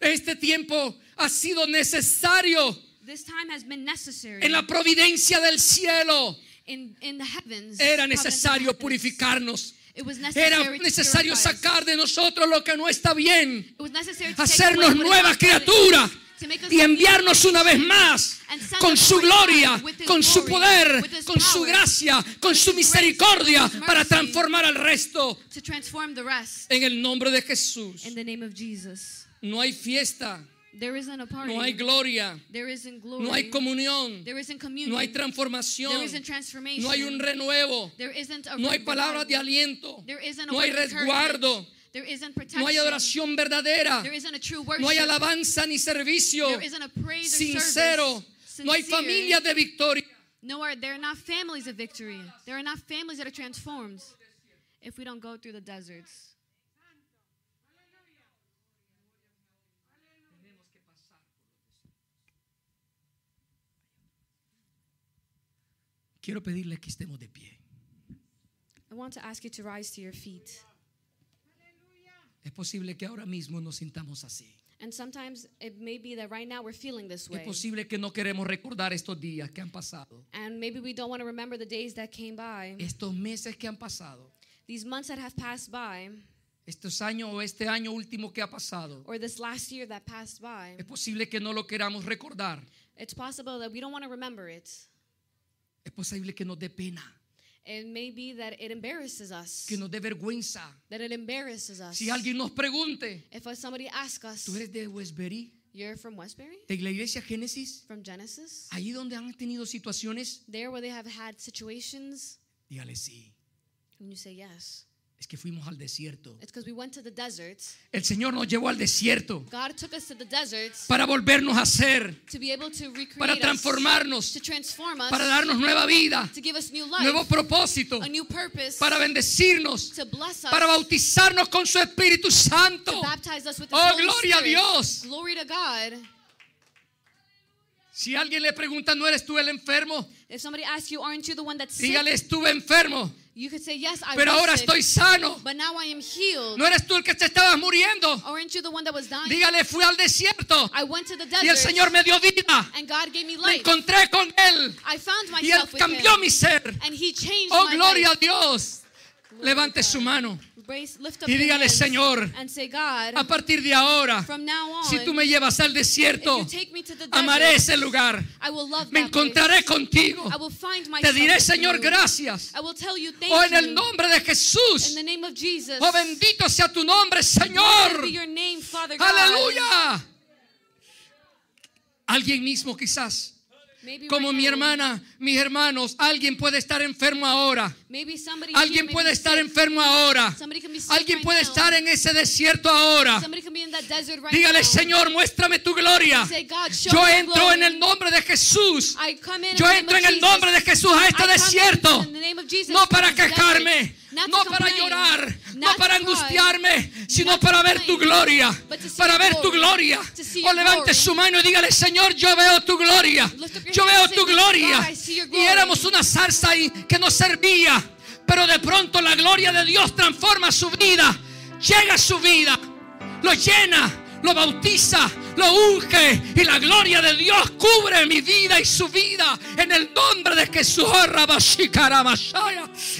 Este tiempo ha sido necesario
This time has been necessary.
en la providencia del cielo.
in, in the heavens.
Era necesario purificarnos.
It was
Era necesario sacar de nosotros lo que no está bien.
It was necessary to take
Hacernos nueva criatura. Y enviarnos una vez más con su gloria, con su poder, con su gracia, con su misericordia para transformar al resto
to transform the rest.
en el nombre de Jesús.
In the name of Jesus.
No hay fiesta,
There isn't a party.
no hay gloria,
There isn't glory.
no hay comunión,
There isn't communion.
no hay transformación,
There isn't transformation.
no hay un renuevo,
There isn't a
no hay palabras de aliento,
There isn't a
no hay resguardo.
There isn't protection.
no hay adoración verdadera,
There isn't a true worship.
no hay alabanza ni servicio
There isn't a praise
sincero, no hay familias de victoria.
No, are there are not families of victory. There are not families that are transformed if we don't go through the deserts.
Quiero pedirle que estemos de pie.
I want to ask you to rise to your feet.
Es posible que ahora mismo nos sintamos así.
And sometimes it may be that right now we're feeling this
Es
way.
posible que no queremos recordar estos días que han pasado,
And maybe we don't want to remember the days that came by,
estos meses que han pasado,
these months that have passed by,
estos años o este año último que ha pasado.
or this last year that passed by.
Es posible que no lo queramos recordar.
It's possible that we don't want to remember it.
Es posible que nos dé pena,
It may be that it embarrasses us,
que nos dé vergüenza.
that it embarrasses us.
Si alguien nos pregunte,
If somebody asks us,
¿tú eres de Westbury?
you're from Westbury?
¿De la iglesia Génesis?
From Genesis?
Ahí donde han tenido situaciones,
There where they have had situations,
dígale sí.
and you say yes.
Es que fuimos al desierto.
It's because we went to the deserts.
El Señor nos llevó al desierto
God took us to the deserts
para volvernos a hacer,
to be able to recreate
para
us,
transformarnos,
to transform us,
para darnos nueva vida,
to give us new life,
nuevo propósito,
a new purpose,
para bendecirnos,
to bless us,
para bautizarnos con su Espíritu Santo.
to baptize us with His
Oh,
Holy
gloria a. Dios.
Glory to God.
Si alguien le pregunta, ¿no eres tú el enfermo?
If somebody asks you, aren't you the one that's sick?
Dígale, estuve enfermo,
You could say, yes, I
pero ahora estoy sano.
but now I am healed.
¿No eres tú el que te estabas muriendo?
Aren't you the one that was dying?
Dígale, fui al desierto
I went to the
y el
desert,
Señor me dio vida.
and God gave me
Me
life.
encontré con Él
I found
y Él cambió
Him,
mi ser.
and He changed
Oh,
my
gloria a. Dios. Levante su mano.
Raise- lift up
Y dígale, Señor,
and say, God,
A partir de ahora,
on,
si tú me llevas al desierto, amaré ese lugar.
I will love
Me
place.
encontraré contigo. Te diré, Señor, gracias.
You
Oh, en el nombre de Jesús.
In the name of Jesus.
Oh, bendito sea tu nombre, Señor.
name.
Aleluya. Alguien mismo quizás,
Maybe
como
right
mi hermana, mis hermanos, alguien puede estar enfermo ahora.
Maybe somebody
Alguien puede estar enfermo ahora. Alguien puede estar en ese desierto ahora.
Somebody can be in that desert right
Dígale. Señor, muéstrame tu gloria. Yo entro en el nombre de Jesús.
I come in
Yo
in the
entro en
name
el
of
nombre de
Jesus.
Jesús a este desierto. No para quejarme, no para llorar, no para angustiarme, sino para ver tu gloria, para ver tu gloria. O
your
levante su mano y dígale, Señor, yo veo tu gloria, yo veo tu gloria. Y éramos una zarza ahí que no servía, pero de pronto la gloria de Dios transforma su vida, llega a su vida, lo llena. Lo bautiza, lo unge y la gloria de Dios cubre mi vida y su vida en el nombre de Jesús. Oh.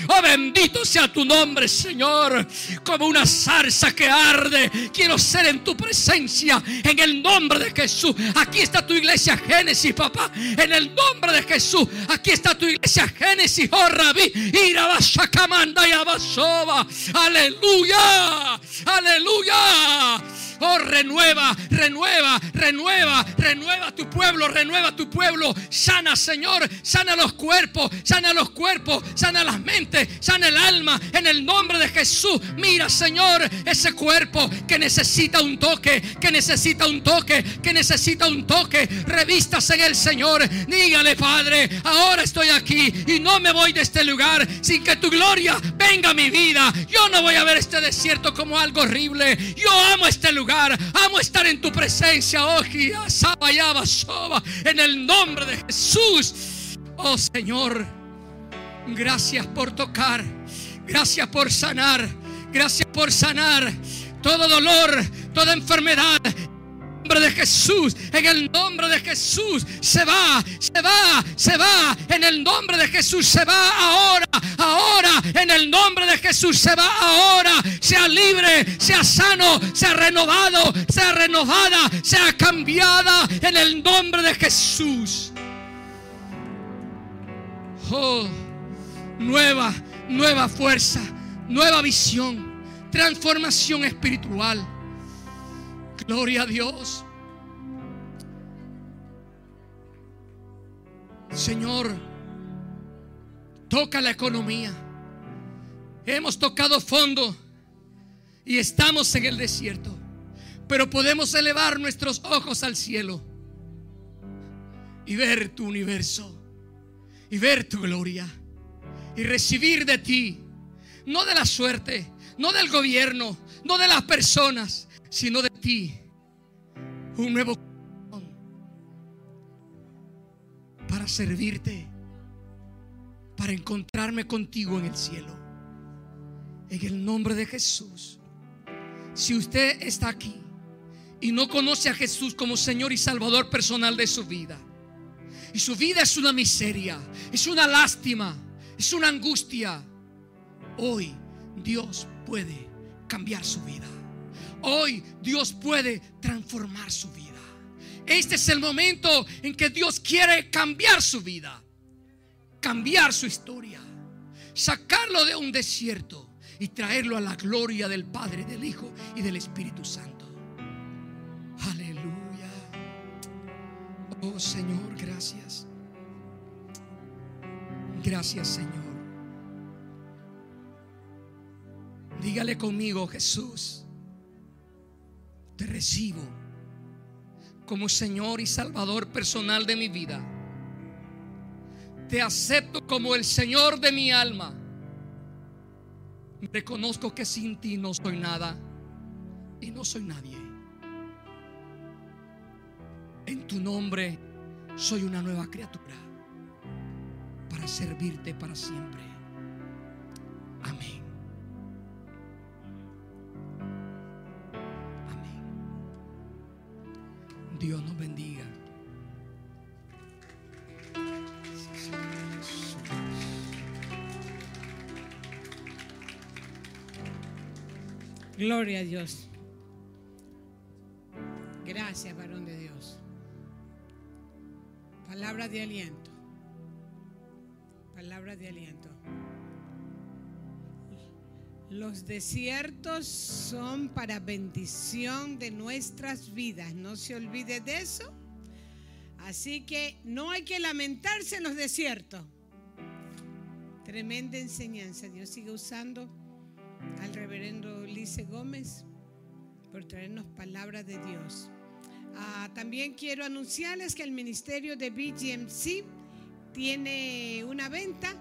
Oh, bendito sea tu nombre, Señor. Como una zarza que arde, quiero ser en tu presencia en el nombre de Jesús. Aquí está tu iglesia Génesis, papá. En el nombre de Jesús, aquí está tu iglesia Génesis. Oh, Rabí, Irabashakamanda y Abasoba. Aleluya, aleluya. Oh, renueva, renueva, renueva, renueva tu pueblo, renueva tu pueblo. Sana, Señor, sana los cuerpos, sana los cuerpos, sana las mentes, sana el alma. En el nombre de Jesús, mira, Señor, ese cuerpo que necesita un toque, que necesita un toque, que necesita un toque. Revistas en el Señor. Dígale, Padre, ahora estoy aquí y no me voy de este lugar sin que tu gloria venga a mi vida. Yo no voy a ver este desierto como algo horrible. Yo amo este lugar. Amo estar en tu presencia. Oh, Soba, en el nombre de Jesús. Oh Señor, gracias por tocar. Gracias por sanar. Gracias por sanar todo dolor, toda enfermedad. Nombre de Jesús, en el nombre de Jesús, se va, se va, se va, en el nombre de Jesús, se va ahora, ahora, en el nombre de Jesús se va ahora. Sea libre, sea sano, sea renovado, sea renovada, sea cambiada en el nombre de Jesús. Oh, nueva, nueva fuerza, nueva visión, transformación espiritual. Gloria a Dios. Señor, toca la economía. Hemos tocado fondo y estamos en el desierto, pero podemos elevar nuestros ojos al cielo y ver tu universo y ver tu gloria y recibir de ti, no de la suerte, no del gobierno, no de las personas, sino de ti, un nuevo corazón para servirte, para encontrarme contigo en el cielo. En el nombre de Jesús. Si usted está aquí y no conoce a Jesús como Señor y Salvador personal de su vida, y su vida es una miseria, es una lástima, es una angustia, hoy Dios puede cambiar su vida. Hoy Dios puede transformar su vida. Este es el momento en que Dios quiere cambiar su vida, cambiar su historia, sacarlo de un desierto y traerlo a la gloria del Padre, del Hijo y del Espíritu Santo. Aleluya. Oh Señor, gracias. Gracias Señor. Dígale conmigo, Jesús, te recibo como Señor y Salvador personal de mi vida. Te acepto como el Señor de mi alma. Reconozco que sin ti no soy nada y no soy nadie. En tu nombre soy una nueva criatura para servirte para siempre. Amén. Dios nos bendiga.
Gloria a Dios. Gracias, varón de Dios. Palabra de aliento. Palabra de aliento. Los desiertos son para bendición de nuestras vidas. No se olvide de eso. Así que no hay que lamentarse en los desiertos. Tremenda enseñanza. Dios sigue usando al reverendo Lice Gómez por traernos palabras de Dios. Ah, también quiero anunciarles que el ministerio de BGMC tiene una venta,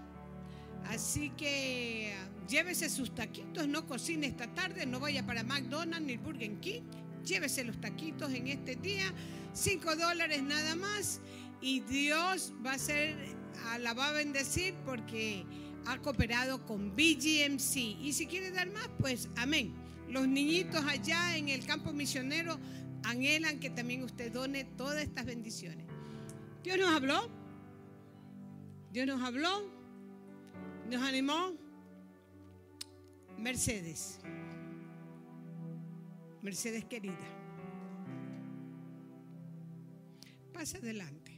así que llévese sus taquitos, no cocine esta tarde, no vaya para McDonald's ni Burger King, llévese los taquitos en este día, 5 dólares nada más, y Dios va a ser, ah, la va a bendecir porque ha cooperado con BGMC. Y si quiere dar más, pues amén. Los niñitos allá en el campo misionero anhelan que también usted done todas estas bendiciones. Dios nos habló. Dios nos habló. Nos animó. Mercedes. Mercedes querida. Pasa adelante.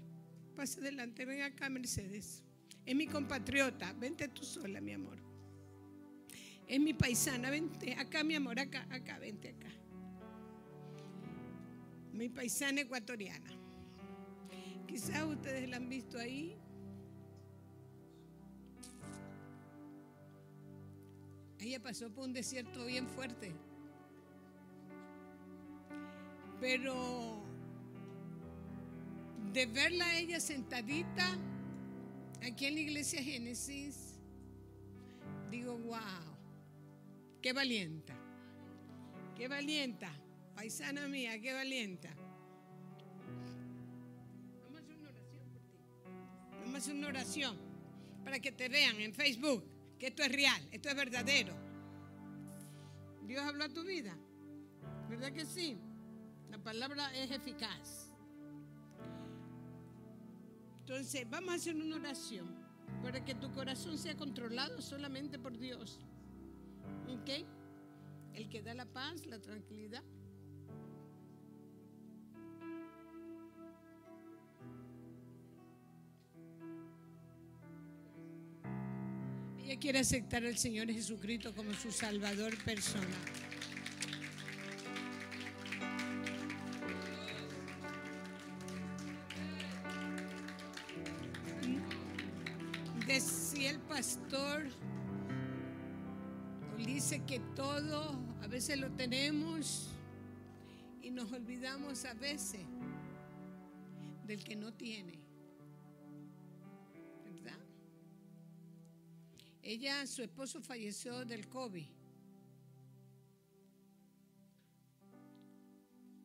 Pasa adelante. Ven acá, Mercedes. Es mi compatriota. Vente tú sola, mi amor. Es mi paisana. Vente acá, mi amor. Acá, acá, vente acá. Mi paisana ecuatoriana. Quizás ustedes la han visto ahí. Ella pasó por un desierto bien fuerte. Pero de verla a ella sentadita aquí en la iglesia Génesis, digo, wow, qué valienta, qué valienta, paisana mía, qué valienta. Vamos a hacer una oración por ti. Vamos a hacer una oración para que te vean en Facebook que esto es real, esto es verdadero. Dios habló a tu vida, ¿verdad que sí? La palabra es eficaz. Entonces, vamos a hacer una oración para que tu corazón sea controlado solamente por Dios. ¿Ok? El que da la paz, la tranquilidad. Ella quiere aceptar al Señor Jesucristo como su Salvador personal. Decía el pastor, dice que todo a veces lo tenemos y nos olvidamos a veces del que no tiene. Ella, su esposo falleció del COVID.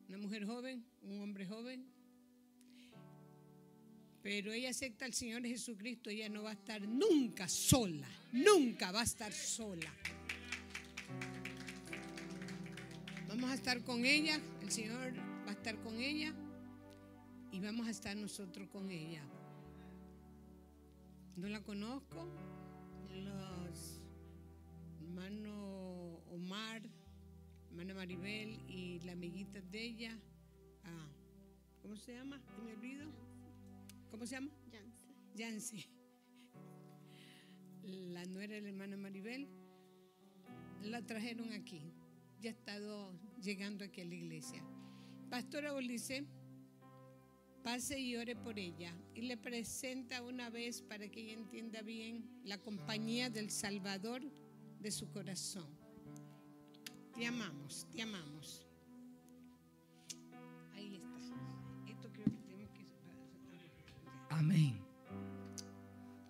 Una mujer joven, un hombre joven. Pero ella acepta al Señor Jesucristo, ella no va a estar nunca sola, nunca va a estar sola. Vamos a estar con ella, el Señor va a estar con ella y vamos a estar nosotros con ella. No la conozco, los hermanos Omar, hermana Maribel y la amiguita de ella, ah, ¿cómo se llama? ¿Me olvido? ¿Cómo se llama? Yancy. La nuera de la hermana Maribel la trajeron aquí. Ya ha estado llegando aquí a la iglesia. Pastora Ulises, pase y ore por ella. Y le presenta una vez para que ella entienda bien la compañía del Salvador de su corazón. Te amamos, te amamos. Ahí está. Esto creo que tenemos que...
Amén.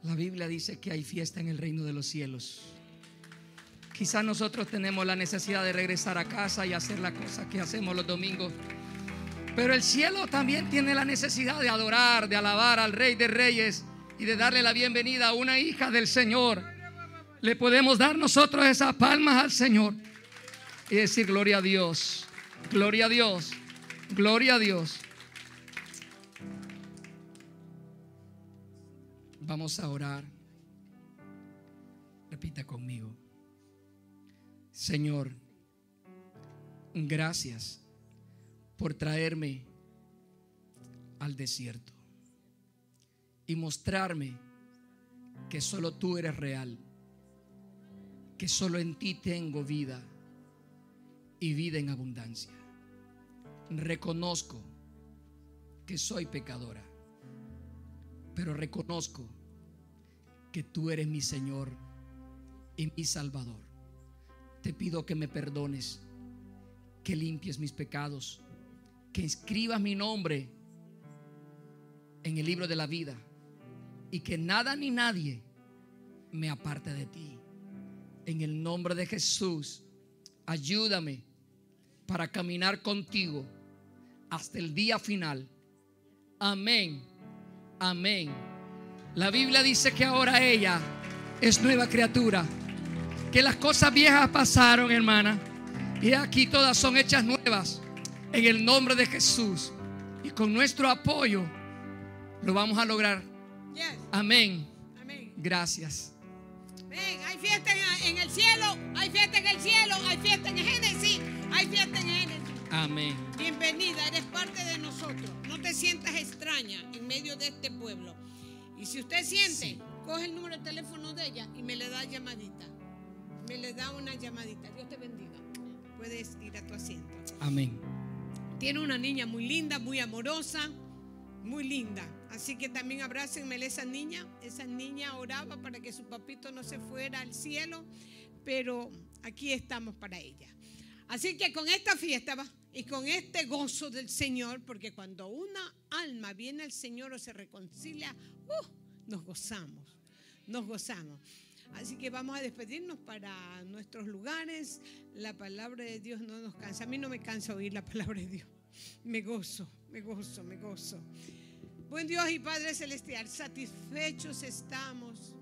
La Biblia dice que hay fiesta en el reino de los cielos. Quizás nosotros tenemos la necesidad de regresar a casa y hacer la cosa que hacemos los domingos. Pero el cielo también tiene la necesidad de adorar, de alabar al Rey de Reyes y de darle la bienvenida a una hija del Señor. Le podemos dar nosotros esas palmas al Señor y decir gloria a Dios, gloria a Dios, gloria a Dios. Vamos a orar. Repita conmigo. Señor, gracias por traerme al desierto y mostrarme que solo tú eres real, que solo en ti tengo vida y vida en abundancia. Reconozco que soy pecadora, pero reconozco que tú eres mi Señor y mi Salvador. Te pido que me perdones, que limpies mis pecados, que escribas mi nombre en el libro de la vida y que nada ni nadie me aparte de ti. En el nombre de Jesús, ayúdame para caminar contigo hasta el día final. Amén. Amén. La Biblia dice que ahora ella es nueva criatura. Que las cosas viejas pasaron, hermana. Y aquí todas son hechas nuevas. En el nombre de Jesús. Y con nuestro apoyo lo vamos a lograr.
Yes.
Amén.
Amén.
Gracias.
Ven, hay fiesta en, en el cielo, hay fiesta en el cielo, hay fiesta en Génesis, hay fiesta en Génesis.
Amén.
Bienvenida, eres parte de nosotros. No te sientas extraña en medio de este pueblo. Y si usted siente,
Sí.
coge el número de teléfono de ella y me le da llamadita. Me le da una llamadita. Dios te bendiga. Puedes ir a tu asiento.
Amén.
Tiene una niña muy linda, muy amorosa, muy linda. Así que también abrácenme a esa niña. Esa niña oraba para que su papito no se fuera al cielo, pero aquí estamos para ella. Así que con esta fiesta y con este gozo del Señor, porque cuando una alma viene al Señor o se reconcilia, ¡uh! nos gozamos, nos gozamos. Así que vamos a despedirnos para nuestros lugares. La palabra de Dios no nos cansa. A mí no me cansa oír la palabra de Dios. Me gozo, me gozo, me gozo. Buen Dios y Padre Celestial, satisfechos estamos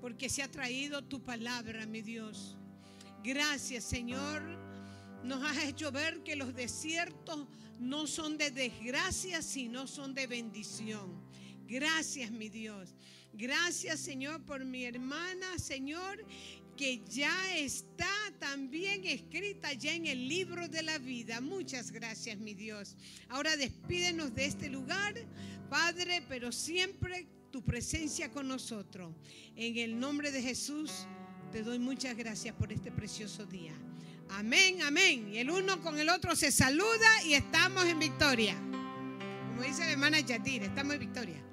porque se ha traído tu palabra, mi Dios. Gracias, Señor. Nos has hecho ver que los desiertos no son de desgracia, sino son de bendición. Gracias, mi Dios. Gracias, Señor, por mi hermana, Señor, que ya está también escrita ya en el libro de la vida. Muchas gracias, mi Dios. Ahora despídenos de este lugar, Padre, pero siempre tu presencia con nosotros. En el nombre de Jesús, te doy muchas gracias por este precioso día. Amén, amén. Y el uno con el otro se saluda y estamos en victoria. Como dice la hermana Yatir, estamos en victoria.